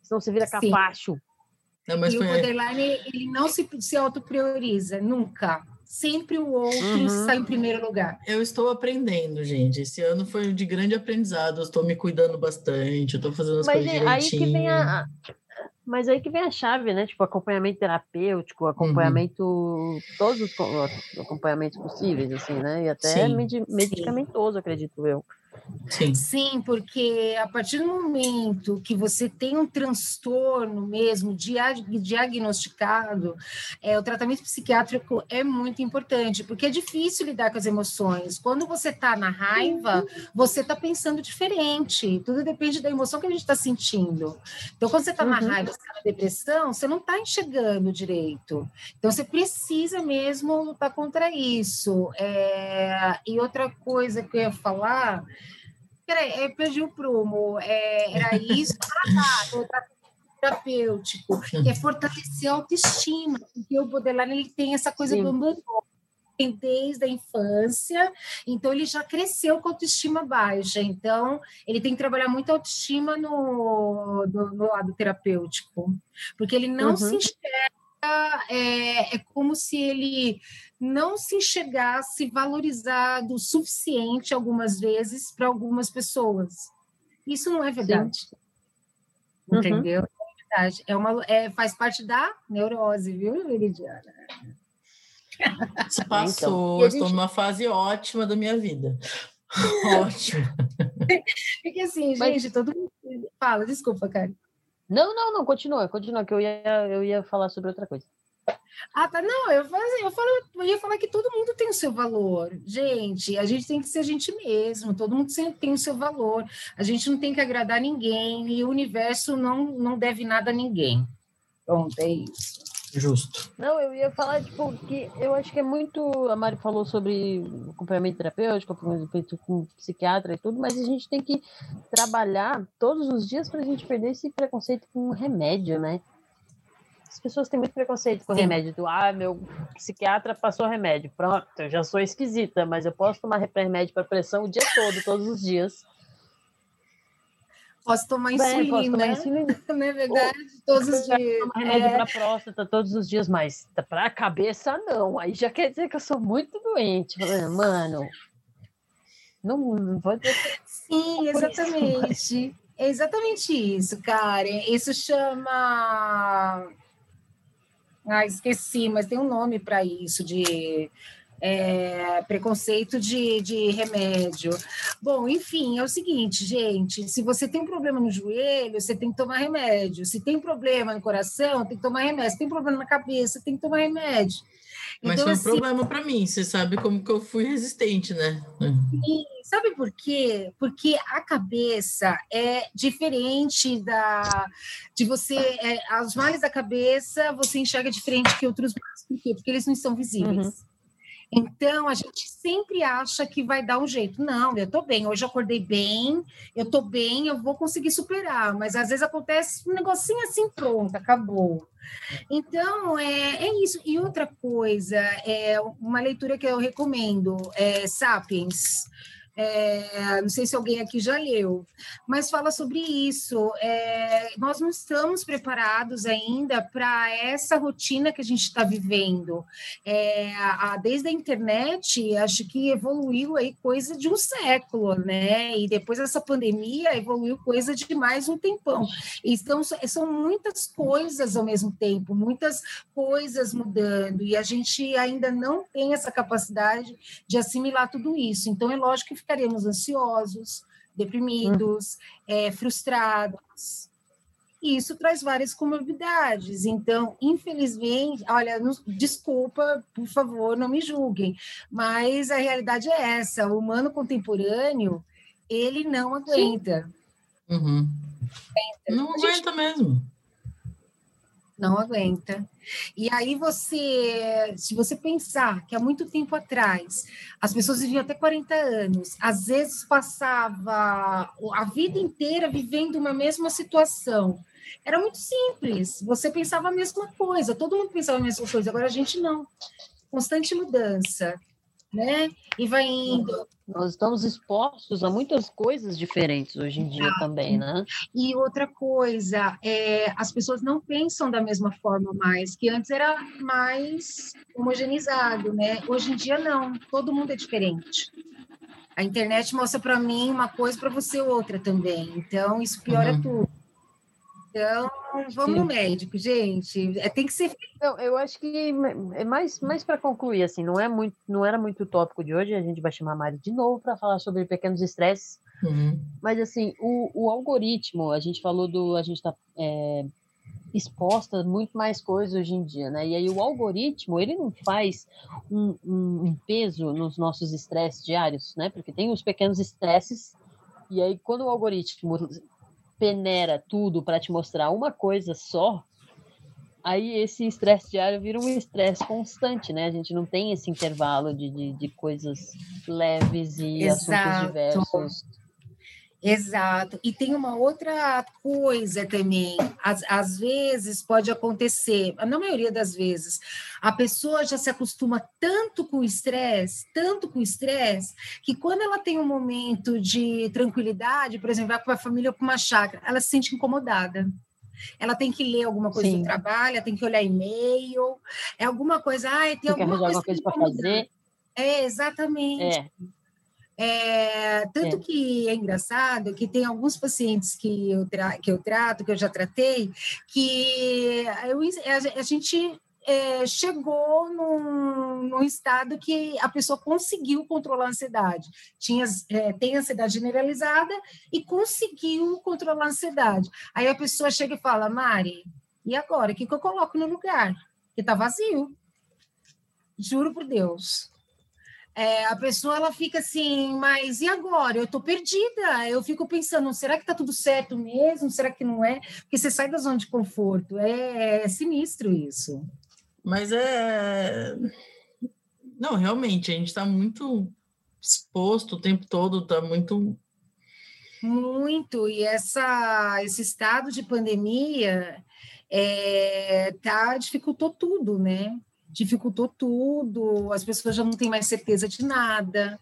senão você vira capacho. Não, e foi... o borderline, ele não se, se autoprioriza, nunca. Sempre o outro uhum. está em primeiro lugar. Eu estou aprendendo, gente. Esse ano foi de grande aprendizado. Eu estou me cuidando bastante, eu estou fazendo as Mas coisas é, aí que vem a, mas aí que vem a chave, né? Tipo, acompanhamento terapêutico, acompanhamento, uhum. todos os acompanhamentos possíveis, assim, né? E até Sim. medicamentoso, acredito eu. Sim. Sim, porque a partir do momento que você tem um transtorno mesmo diagnosticado, é, o tratamento psiquiátrico é muito importante, porque é difícil lidar com as emoções. Quando você está na raiva, você está pensando diferente. Tudo depende da emoção que a gente está sentindo. Então, quando você está uhum. na raiva, você está na depressão, você não está enxergando direito. Então, você precisa mesmo lutar contra isso. É... E outra coisa que eu ia falar Peraí, eu perdi o prumo. É, era isso? Ah, tá, tá terapêutico, que é fortalecer a autoestima, porque o Baudelaire ele tem essa coisa Sim. do abandono desde a infância, então ele já cresceu com autoestima baixa, então ele tem que trabalhar muito a autoestima no, no, no lado terapêutico, porque ele não uhum. se enxerga, é, é como se ele não se enxergasse valorizado o suficiente algumas vezes para algumas pessoas. Isso não é verdade. Uhum. Entendeu? É verdade. É uma, é, faz parte da neurose, viu, Veridiana? Se passou, então, estou numa fase ótima da minha vida. Ótima. Porque assim, Mas... gente, todo mundo. Fala, desculpa, cara. Não, não, não, continua, continua, que eu ia, eu ia falar sobre outra coisa. Ah, tá. Não, eu, eu, falo, eu ia falar que todo mundo tem o seu valor. Gente, a gente tem que ser a gente mesmo, todo mundo tem o seu valor. A gente não tem que agradar ninguém e o universo não, não deve nada a ninguém. Pronto, é isso. Justo. Não, eu ia falar, tipo, que eu acho que é muito. A Mari falou sobre acompanhamento terapêutico, acompanhamento com psiquiatra e tudo, mas a gente tem que trabalhar todos os dias para a gente perder esse preconceito com remédio, né? As pessoas têm muito preconceito com Sim. remédio. Do, ah, meu psiquiatra passou remédio. Pronto, eu já sou esquisita, mas eu posso tomar remédio para pressão o dia todo, todos os dias. Posso tomar insulina, posso tomar insulina. não é verdade? todos os dias. Tomar remédio é... para próstata todos os dias, mas para a cabeça não. Aí já quer dizer que eu sou muito doente. Mano, não, não vou ter... Sim, exatamente. Isso, é exatamente isso, Karen. Isso chama ah, esqueci, mas tem um nome para isso, de é, preconceito de, de remédio. Bom, enfim, é o seguinte, gente: se você tem um problema no joelho, você tem que tomar remédio. Se tem problema no coração, tem que tomar remédio. Se tem problema na cabeça, tem que tomar remédio. Mas então, foi um assim, problema para mim, você sabe como que eu fui resistente, né? Sim, sabe por quê? Porque a cabeça é diferente da de você, é, os males da cabeça você enxerga diferente que outros males, por quê? Porque eles não estão visíveis. Uhum. Então, a gente sempre acha que vai dar um jeito. Não, eu estou bem, hoje eu acordei bem, eu estou bem, eu vou conseguir superar. Mas às vezes acontece um negocinho assim, pronto, acabou. Então, é, é isso. E outra coisa, é uma leitura que eu recomendo, é Sapiens, é, não sei se alguém aqui já leu, mas fala sobre isso. É, nós não estamos preparados ainda para essa rotina que a gente está vivendo. É, a, desde a internet, acho que evoluiu aí coisa de um século, né? E depois dessa pandemia evoluiu coisa de mais um tempão. Então, são muitas coisas ao mesmo tempo, muitas coisas mudando, e a gente ainda não tem essa capacidade de assimilar tudo isso. Então, é lógico que ficaremos ansiosos, deprimidos, é, frustrados. E isso traz várias comorbidades. Então, infelizmente, olha, não, desculpa, por favor, não me julguem, mas a realidade é essa: o humano contemporâneo ele não aguenta. Uhum. Não aguenta mesmo. Não aguenta. E aí você, se você pensar que há muito tempo atrás as pessoas viviam até 40 anos, às vezes passava a vida inteira vivendo uma mesma situação. Era muito simples, você pensava a mesma coisa, todo mundo pensava a mesma coisa, agora a gente não. Constante mudança né? E vai indo. Nós estamos expostos a muitas coisas diferentes hoje em dia também, né? E outra coisa, é, as pessoas não pensam da mesma forma mais, que antes era mais homogeneizado, né? Hoje em dia não, todo mundo é diferente. A internet mostra para mim uma coisa, para você outra também. Então, isso piora uhum. tudo. Então, vamos Sim. no médico, gente. É, tem que ser. Não, eu acho que é mais, mais para concluir, assim, não é muito, não era muito tópico de hoje. A gente vai chamar a Mari de novo para falar sobre pequenos estresses. Uhum. Mas assim, o, o algoritmo, a gente falou do, a gente está é, exposta a muito mais coisas hoje em dia, né? E aí o algoritmo ele não faz um, um, um peso nos nossos estresses diários, né? Porque tem os pequenos estresses e aí, quando o algoritmo peneira tudo para te mostrar uma coisa só, aí esse estresse diário vira um estresse constante, né? A gente não tem esse intervalo de, de, de coisas leves e Exato. assuntos diversos. Exato. E tem uma outra coisa também. Às, às vezes pode acontecer, na maioria das vezes, a pessoa já se acostuma tanto com o estresse, tanto com o estresse, que quando ela tem um momento de tranquilidade, por exemplo, vai com a família ou com uma chácara, ela se sente incomodada. Ela tem que ler alguma coisa Sim. do trabalho, tem que olhar e-mail, é alguma coisa, ah, tem, tem alguma coisa, coisa para fazer. É, exatamente. É. É, tanto é. que é engraçado que tem alguns pacientes que eu, que eu trato, que eu já tratei, que eu, a, a gente é, chegou num, num, estado que a pessoa conseguiu controlar a ansiedade. Tinha, é, tem ansiedade generalizada e conseguiu controlar a ansiedade. Aí a pessoa chega e fala, Mari, e agora? O que, que eu coloco no lugar? Que está vazio. Juro por Deus é, a pessoa ela fica assim, mas e agora? Eu estou perdida. Eu fico pensando, será que está tudo certo mesmo? Será que não é? Porque você sai da zona de conforto. É, é sinistro isso. Mas é. Não, realmente, a gente está muito exposto o tempo todo, está muito. Muito, e essa, esse estado de pandemia é, tá, dificultou tudo, né? Dificultou tudo, as pessoas já não têm mais certeza de nada,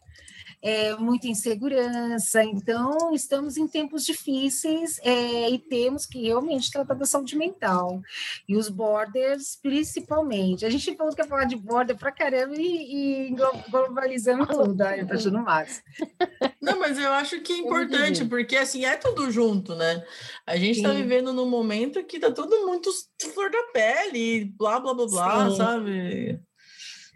é, muita insegurança. Então, estamos em tempos difíceis é, e temos que realmente tratar da saúde mental. E os borders, principalmente. A gente falou que ia falar de border pra caramba e, e globalizando tudo. Ai, eu tô achando massa. Não, mas eu acho que é importante, porque assim, é tudo junto, né? A gente está vivendo num momento que tá tudo muito flor da pele, blá, blá, blá, blá, Sim. sabe?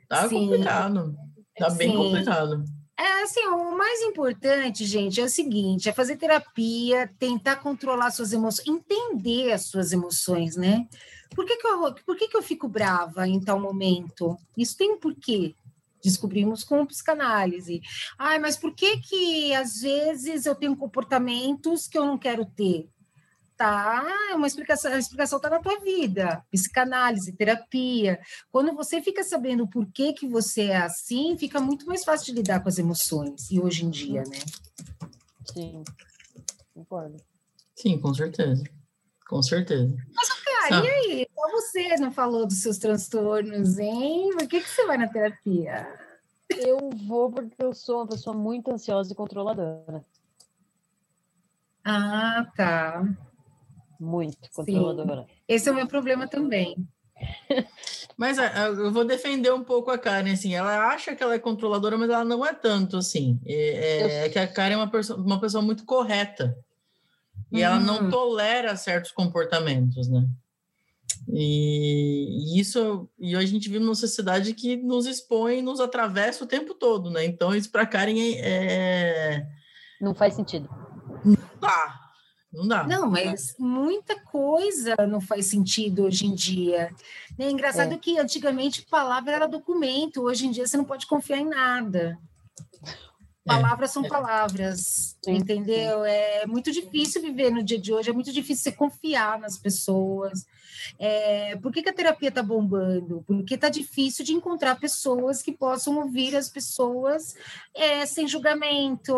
Tá Sim. complicado. Tá bem Sim. complicado. É assim, o mais importante, gente, é o seguinte: é fazer terapia, tentar controlar suas emoções, entender as suas emoções, né? Por que, que, eu, por que, que eu fico brava em tal momento? Isso tem um porquê. Descobrimos com psicanálise. Ai, mas por que que às vezes eu tenho comportamentos que eu não quero ter? Tá, é uma explicação, a explicação está na tua vida, psicanálise, terapia. Quando você fica sabendo por que que você é assim, fica muito mais fácil de lidar com as emoções, e hoje em dia, né? Sim, concordo. Sim, com certeza. Com certeza. Mas, cara, e aí? Só você não falou dos seus transtornos, hein? Por que, que você vai na terapia? Eu vou porque eu sou uma pessoa muito ansiosa e controladora. Ah, tá. Muito controladora. Sim. Esse é o meu problema também. Mas é, é, eu vou defender um pouco a Karen, assim, ela acha que ela é controladora, mas ela não é tanto, assim. É, é, é que a Karen é uma, pessoa, uma pessoa muito correta. E ela não hum. tolera certos comportamentos, né? E, e isso, e hoje a gente vive numa sociedade que nos expõe, nos atravessa o tempo todo, né? Então, isso para Karen é. Não faz sentido. Não dá. Não, mas muita coisa não faz sentido hoje em dia. É engraçado é. que antigamente palavra era documento, hoje em dia você não pode confiar em nada. É. Palavras são palavras, Sim. entendeu? É muito difícil viver no dia de hoje, é muito difícil você confiar nas pessoas. É, por que, que a terapia está bombando? Porque está difícil de encontrar pessoas que possam ouvir as pessoas é, sem julgamento,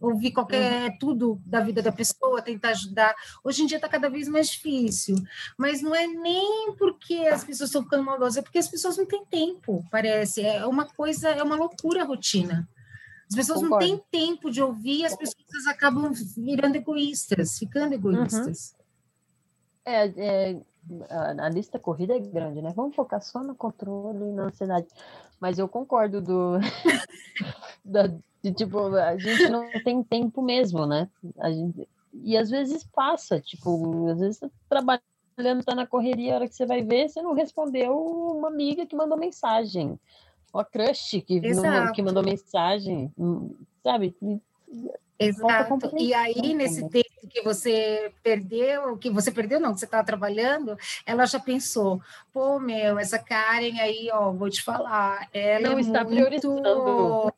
ouvir qualquer uhum. tudo da vida da pessoa, tentar ajudar. Hoje em dia está cada vez mais difícil, mas não é nem porque as pessoas estão ficando maldosas, é porque as pessoas não têm tempo, parece. É uma coisa, é uma loucura a rotina. As pessoas Concordo. não têm tempo de ouvir, as pessoas acabam virando egoístas, ficando egoístas. Uhum. É, é, a, a, lista corrida é grande, né? Vamos focar só no controle e na ansiedade. Mas eu concordo do. da, de, tipo, a gente não tem tempo mesmo, né? A gente, e às vezes passa, tipo, às vezes tá trabalhando, tá na correria, a hora que você vai ver, você não respondeu uma amiga que mandou mensagem o crush que, que mandou mensagem, hum, sabe? Exato. E aí, nesse tempo que você perdeu, que você perdeu, não, que você estava trabalhando, ela já pensou, pô, meu, essa Karen aí, ó, vou te falar, ela não é está muito... priorizando.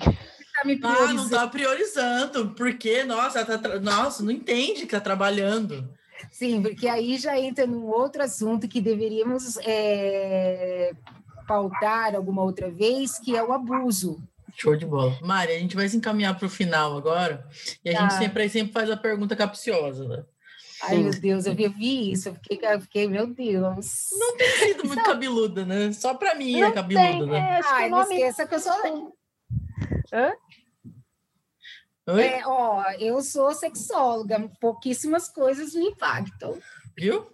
Tá me ah, não está priorizando, porque, nossa, tá nossa, não entende que está trabalhando. Sim, porque aí já entra num outro assunto que deveríamos é, pautar alguma outra vez, que é o abuso. Show de bola. Mari, a gente vai se encaminhar para o final agora, e a tá. gente sempre, sempre faz a pergunta capciosa, né? Ai, meu Deus, eu vi isso, eu fiquei, eu fiquei, meu Deus. Não tem sido muito cabeluda, né? Só para mim é cabeluda, tem, né? É, Ai, não esqueça que eu sou... Hã? Oi? É, ó, eu sou sexóloga, pouquíssimas coisas me impactam. Viu?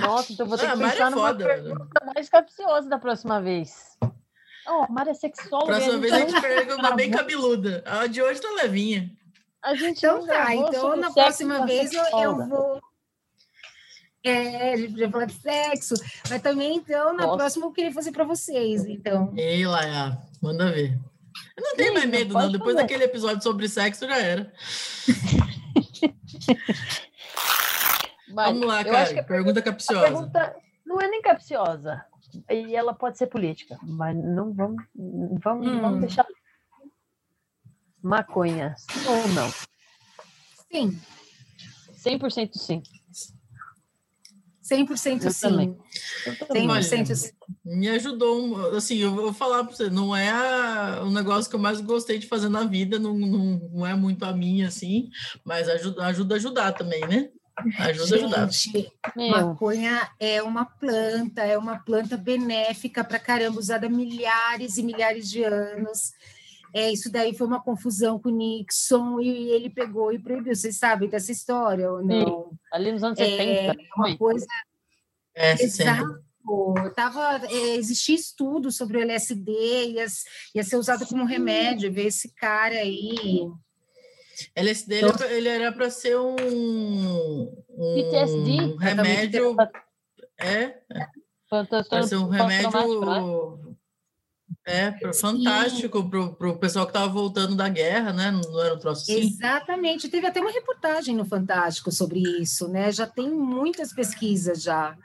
Nossa, então vou ter ah, que pensar é numa foda, pergunta mais capciosa da próxima vez. Oh, Mara é sexóloga. Próxima vez a gente pega uma bem cabeluda. A de hoje tá levinha. A gente então tá, então na próxima vez eu, eu, vou. É, a gente podia falar de sexo, mas também, então, na Nossa. próxima eu queria fazer para vocês, então. Ei, Laia, manda ver. Eu não tenho mais medo, não. não. Depois daquele episódio sobre sexo, já era. Mas Vamos lá, cara. Pergunta, pergunta capciosa. Pergunta não é nem capciosa. E ela pode ser política, mas não vamos, vamos, hum. vamos deixar. Maconha, sim ou não? Sim. 100% sim. 100% eu sim. Também. Eu também. 100% sim. Me ajudou, assim, eu vou falar para você, não é a, o negócio que eu mais gostei de fazer na vida, não, não, não é muito a minha, assim, mas ajuda, ajuda a ajudar também, né? Ajuda Gente, maconha é uma planta, é uma planta benéfica para caramba, usada milhares e milhares de anos. É, isso daí foi uma confusão com o Nixon e ele pegou e proibiu. Vocês sabem dessa história ou não? Sim, ali nos anos é, 70. Uma coisa. É, Exato. Tava, é, existia estudo sobre o LSD, ia, ia ser usado como remédio, ver esse cara aí LSD então, ele era para ser um, um PTSD, remédio. É, é. para ser um remédio é, fantástico para o pessoal que estava voltando da guerra, né? Não era um troço assim? Exatamente. Teve até uma reportagem no Fantástico sobre isso, né? Já tem muitas pesquisas já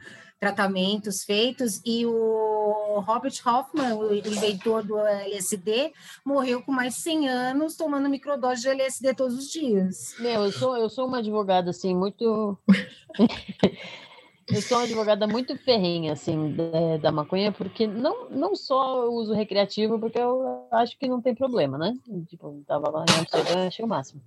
tratamentos feitos, e o Robert Hoffman, o inventor do LSD, morreu com mais de 100 anos tomando microdose de LSD todos os dias. Meu, eu sou, eu sou uma advogada, assim, muito... eu sou uma advogada muito ferrenha, assim, da, da, maconha, porque não, não só o uso recreativo, porque eu acho que não tem problema, né? Tipo, tava lá em Amsterdã, achei o máximo.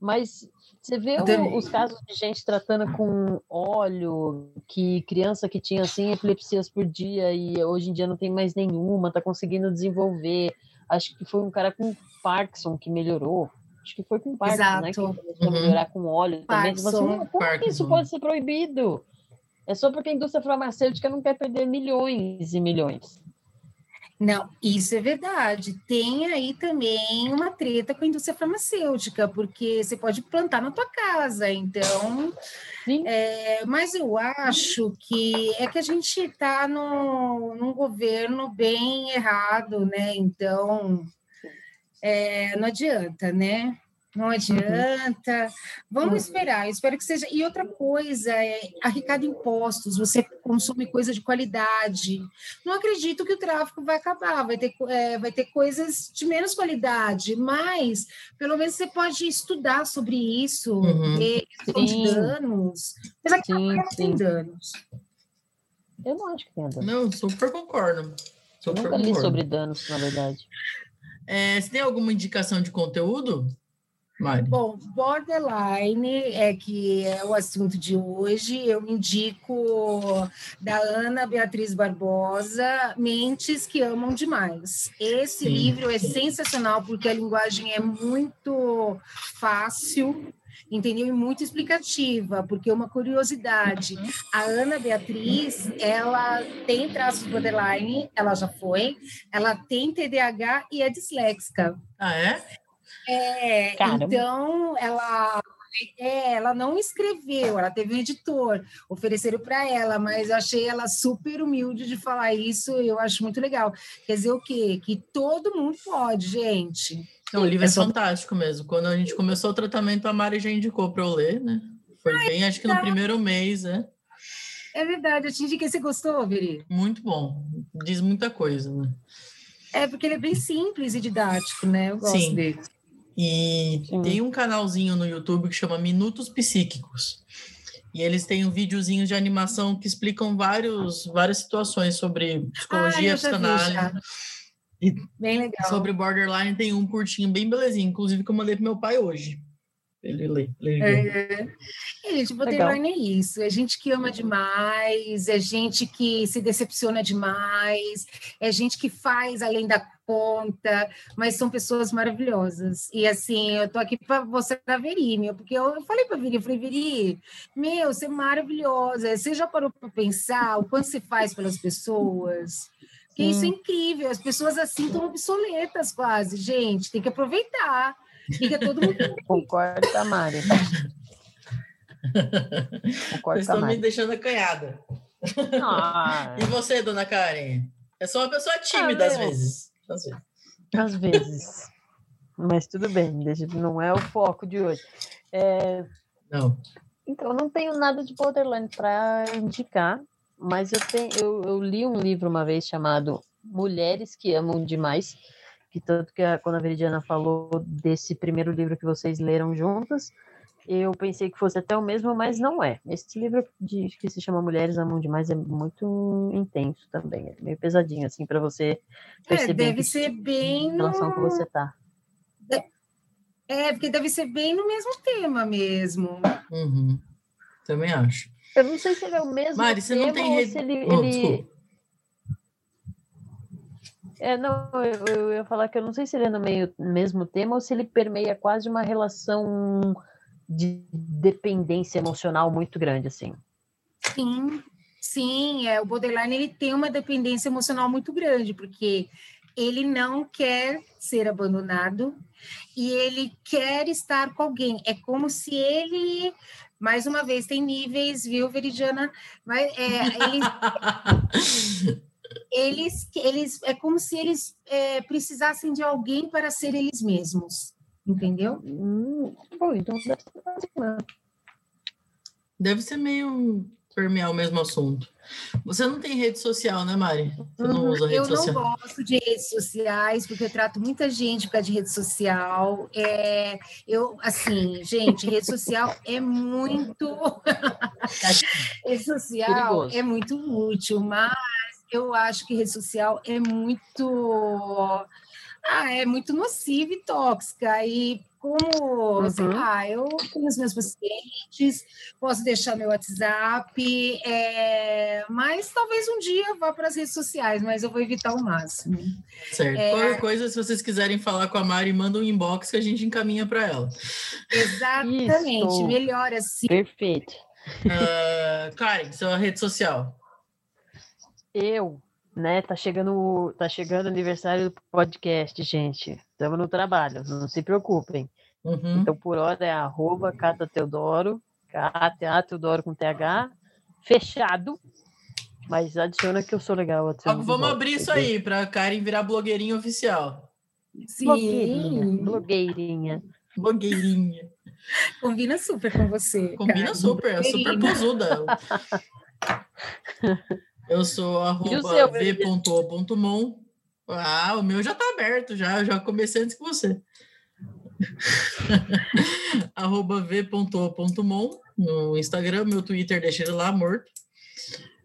Mas você vê o, os casos de gente tratando com óleo, que criança que tinha 100 epilepsias por dia e hoje em dia não tem mais nenhuma, tá conseguindo desenvolver. Acho que foi um cara com Parkinson que melhorou. Acho que foi com Parkinson, Exato. né? Que começou uhum. a melhorar com óleo Parkinson. também. Você, como Parkinson. isso pode ser proibido? É só porque a indústria farmacêutica não quer perder milhões e milhões. Não, isso é verdade. Tem aí também uma treta com a indústria farmacêutica, porque você pode plantar na tua casa, então. É, mas eu acho que é que a gente está num governo bem errado, né? Então, é, não adianta, né? Não uhum. adianta. Vamos uhum. esperar. Eu espero que seja. E outra coisa é arrecada impostos. Você consome coisa de qualidade. Não acredito que o tráfico vai acabar. Vai ter, é, vai ter coisas de menos qualidade, mas pelo menos você pode estudar sobre isso, uhum. ver de danos. Mas aqui sim, não tem danos. Eu não acho que tem danos. Não, super concordo. Super eu nunca li sobre danos, na verdade. É, você tem alguma indicação de conteúdo? Mari. Bom, borderline é que é o assunto de hoje. Eu indico da Ana Beatriz Barbosa, Mentes que Amam Demais. Esse Sim. livro é sensacional porque a linguagem é muito fácil, entendeu? E muito explicativa, porque uma curiosidade, a Ana Beatriz, ela tem traços borderline, ela já foi, ela tem TDAH e é disléxica. Ah, é? É, então ela é, ela não escreveu, ela teve um editor, ofereceram para ela, mas eu achei ela super humilde de falar isso, eu acho muito legal. Quer dizer o quê? Que todo mundo pode, gente. Não, o livro é, é fantástico mesmo. Quando a gente começou o tratamento, a Mari já indicou para eu ler, né? Foi Ai, bem, acho que no tá. primeiro mês, né? É verdade, eu te indiquei, você gostou, Viri? Muito bom, diz muita coisa, né? É, porque ele é bem simples e didático, né? Eu gosto Sim. dele. E Sim. tem um canalzinho no YouTube que chama Minutos Psíquicos. E eles têm um videozinho de animação que explicam vários, várias situações sobre psicologia, ah, psicanálise. E bem legal. Sobre borderline tem um curtinho bem belezinho, inclusive que eu mandei pro meu pai hoje. Ele lê. lê, lê. É. Gente, borderline Legal. é isso. É gente que ama demais, é gente que se decepciona demais, é gente que faz além da conta, mas são pessoas maravilhosas. E assim, eu tô aqui para você da Veri, meu, porque eu, falei para Veri, eu falei, Veri, meu, você é maravilhosa. Você já parou para pensar o quanto você faz pelas pessoas? Que isso é incrível. As pessoas assim estão obsoletas quase, gente. Tem que aproveitar. Fica todo mundo. Concordo com a Mari. Concordo Vocês estão me deixando acanhada. Ah. e você, dona Karen? É só uma pessoa tímida ah, às vezes. Às vezes. Às vezes. Mas tudo bem, não é o foco de hoje. É... Não. Então, não tenho nada de Borderline para indicar, mas eu, tenho, eu, eu li um livro uma vez chamado Mulheres que Amam Demais, que tanto que a, quando a Veridiana falou desse primeiro livro que vocês leram juntas, eu pensei que fosse até o mesmo, mas não é. Esse livro de, que se chama Mulheres Amam Demais é muito intenso também, é meio pesadinho, assim, para você é, perceber. É, deve ser bem. Em relação no... que você tá. É, porque deve ser bem no mesmo tema mesmo. Uhum. Também acho. Eu não sei se ele é o mesmo Mari, você não tem rede... ele, oh, ele... É, não, eu, eu, ia falar que eu não sei se ele é no meio, mesmo tema ou se ele permeia quase uma relação de dependência emocional muito grande, assim. Sim, sim, é, o borderline ele tem uma dependência emocional muito grande, porque ele não quer ser abandonado e ele quer estar com alguém. É como se ele, mais uma vez, tem níveis, viu, Veridiana? Mas é, ele eles, eles é como se eles é, precisassem de alguém para ser eles mesmos, entendeu? Hum, bom, então deve ser, deve ser meio permear o mesmo assunto. Você não tem rede social, né, Mari? Você não usa rede eu social? Eu não gosto de redes sociais, porque eu trato muita gente por causa de rede social. É, eu, assim, gente, rede social é muito. rede social Perigoso. é muito útil, mas eu acho que rede social é muito Ah, é muito nociva e tóxica. E como, uhum. sei lá, eu com os meus pacientes, posso deixar meu WhatsApp, é, mas talvez um dia vá para as redes sociais, mas eu vou evitar o máximo. Certo. É, Qualquer coisa, se vocês quiserem falar com a Mari, manda um inbox que a gente encaminha para ela. Exatamente, Isso. melhor assim. Perfeito. Uh, Karen, sua rede social. Eu né? Tá chegando, tá chegando o aniversário do podcast, gente. Estamos no trabalho, não se preocupem. Uhum. Então, por hora é arroba Cata Teodoro, Cata Teodoro com TH, fechado. Mas adiciona que eu sou legal. Vamos abrir isso aí para a Karen virar blogueirinha oficial. Sim. Blogueirinha. Blogueirinha. blogueirinha. Combina super com você. Combina cara. super, é super posuda. Eu sou arroba v.o.mon. Ah, o meu já está aberto, já, já comecei antes que você. arroba v.o.mon no Instagram, meu Twitter deixa ele lá morto.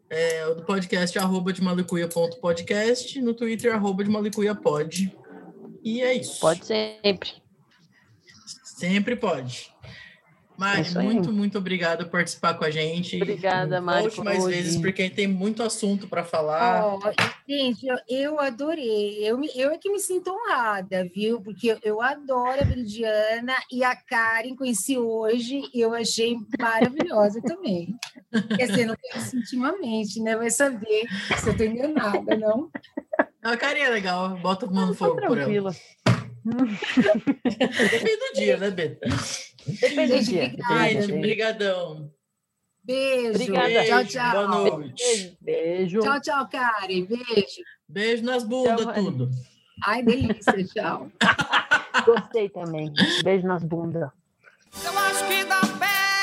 É, o do podcast arroba de malicuia.podcast, no Twitter arroba de malicuia.pod. E é isso. Pode sempre. Sempre pode. Mari, é muito, muito obrigado por participar com a gente. Obrigada, Mari. Volte mais hoje. vezes, porque tem muito assunto para falar. Oh, gente, eu, eu adorei. Eu, eu é que me sinto honrada, viu? Porque eu, eu adoro a Veridiana e a Karen conheci hoje e eu achei maravilhosa também. Quer dizer, não conheço intimamente, né? Vai saber se eu estou enganada, não? A Karen é legal, bota o mano fogo por ela. Depende do dia, né, Beta? Depende gente, do dia. Obrigadão. Beijo. Obrigada. Beijo, tchau, tchau. Boa noite. Beijo. Tchau, tchau, Karen. Beijo. Beijo nas bundas, tudo. Ai, delícia, tchau. Gostei também. Beijo nas bundas. Eu acho que dá pé.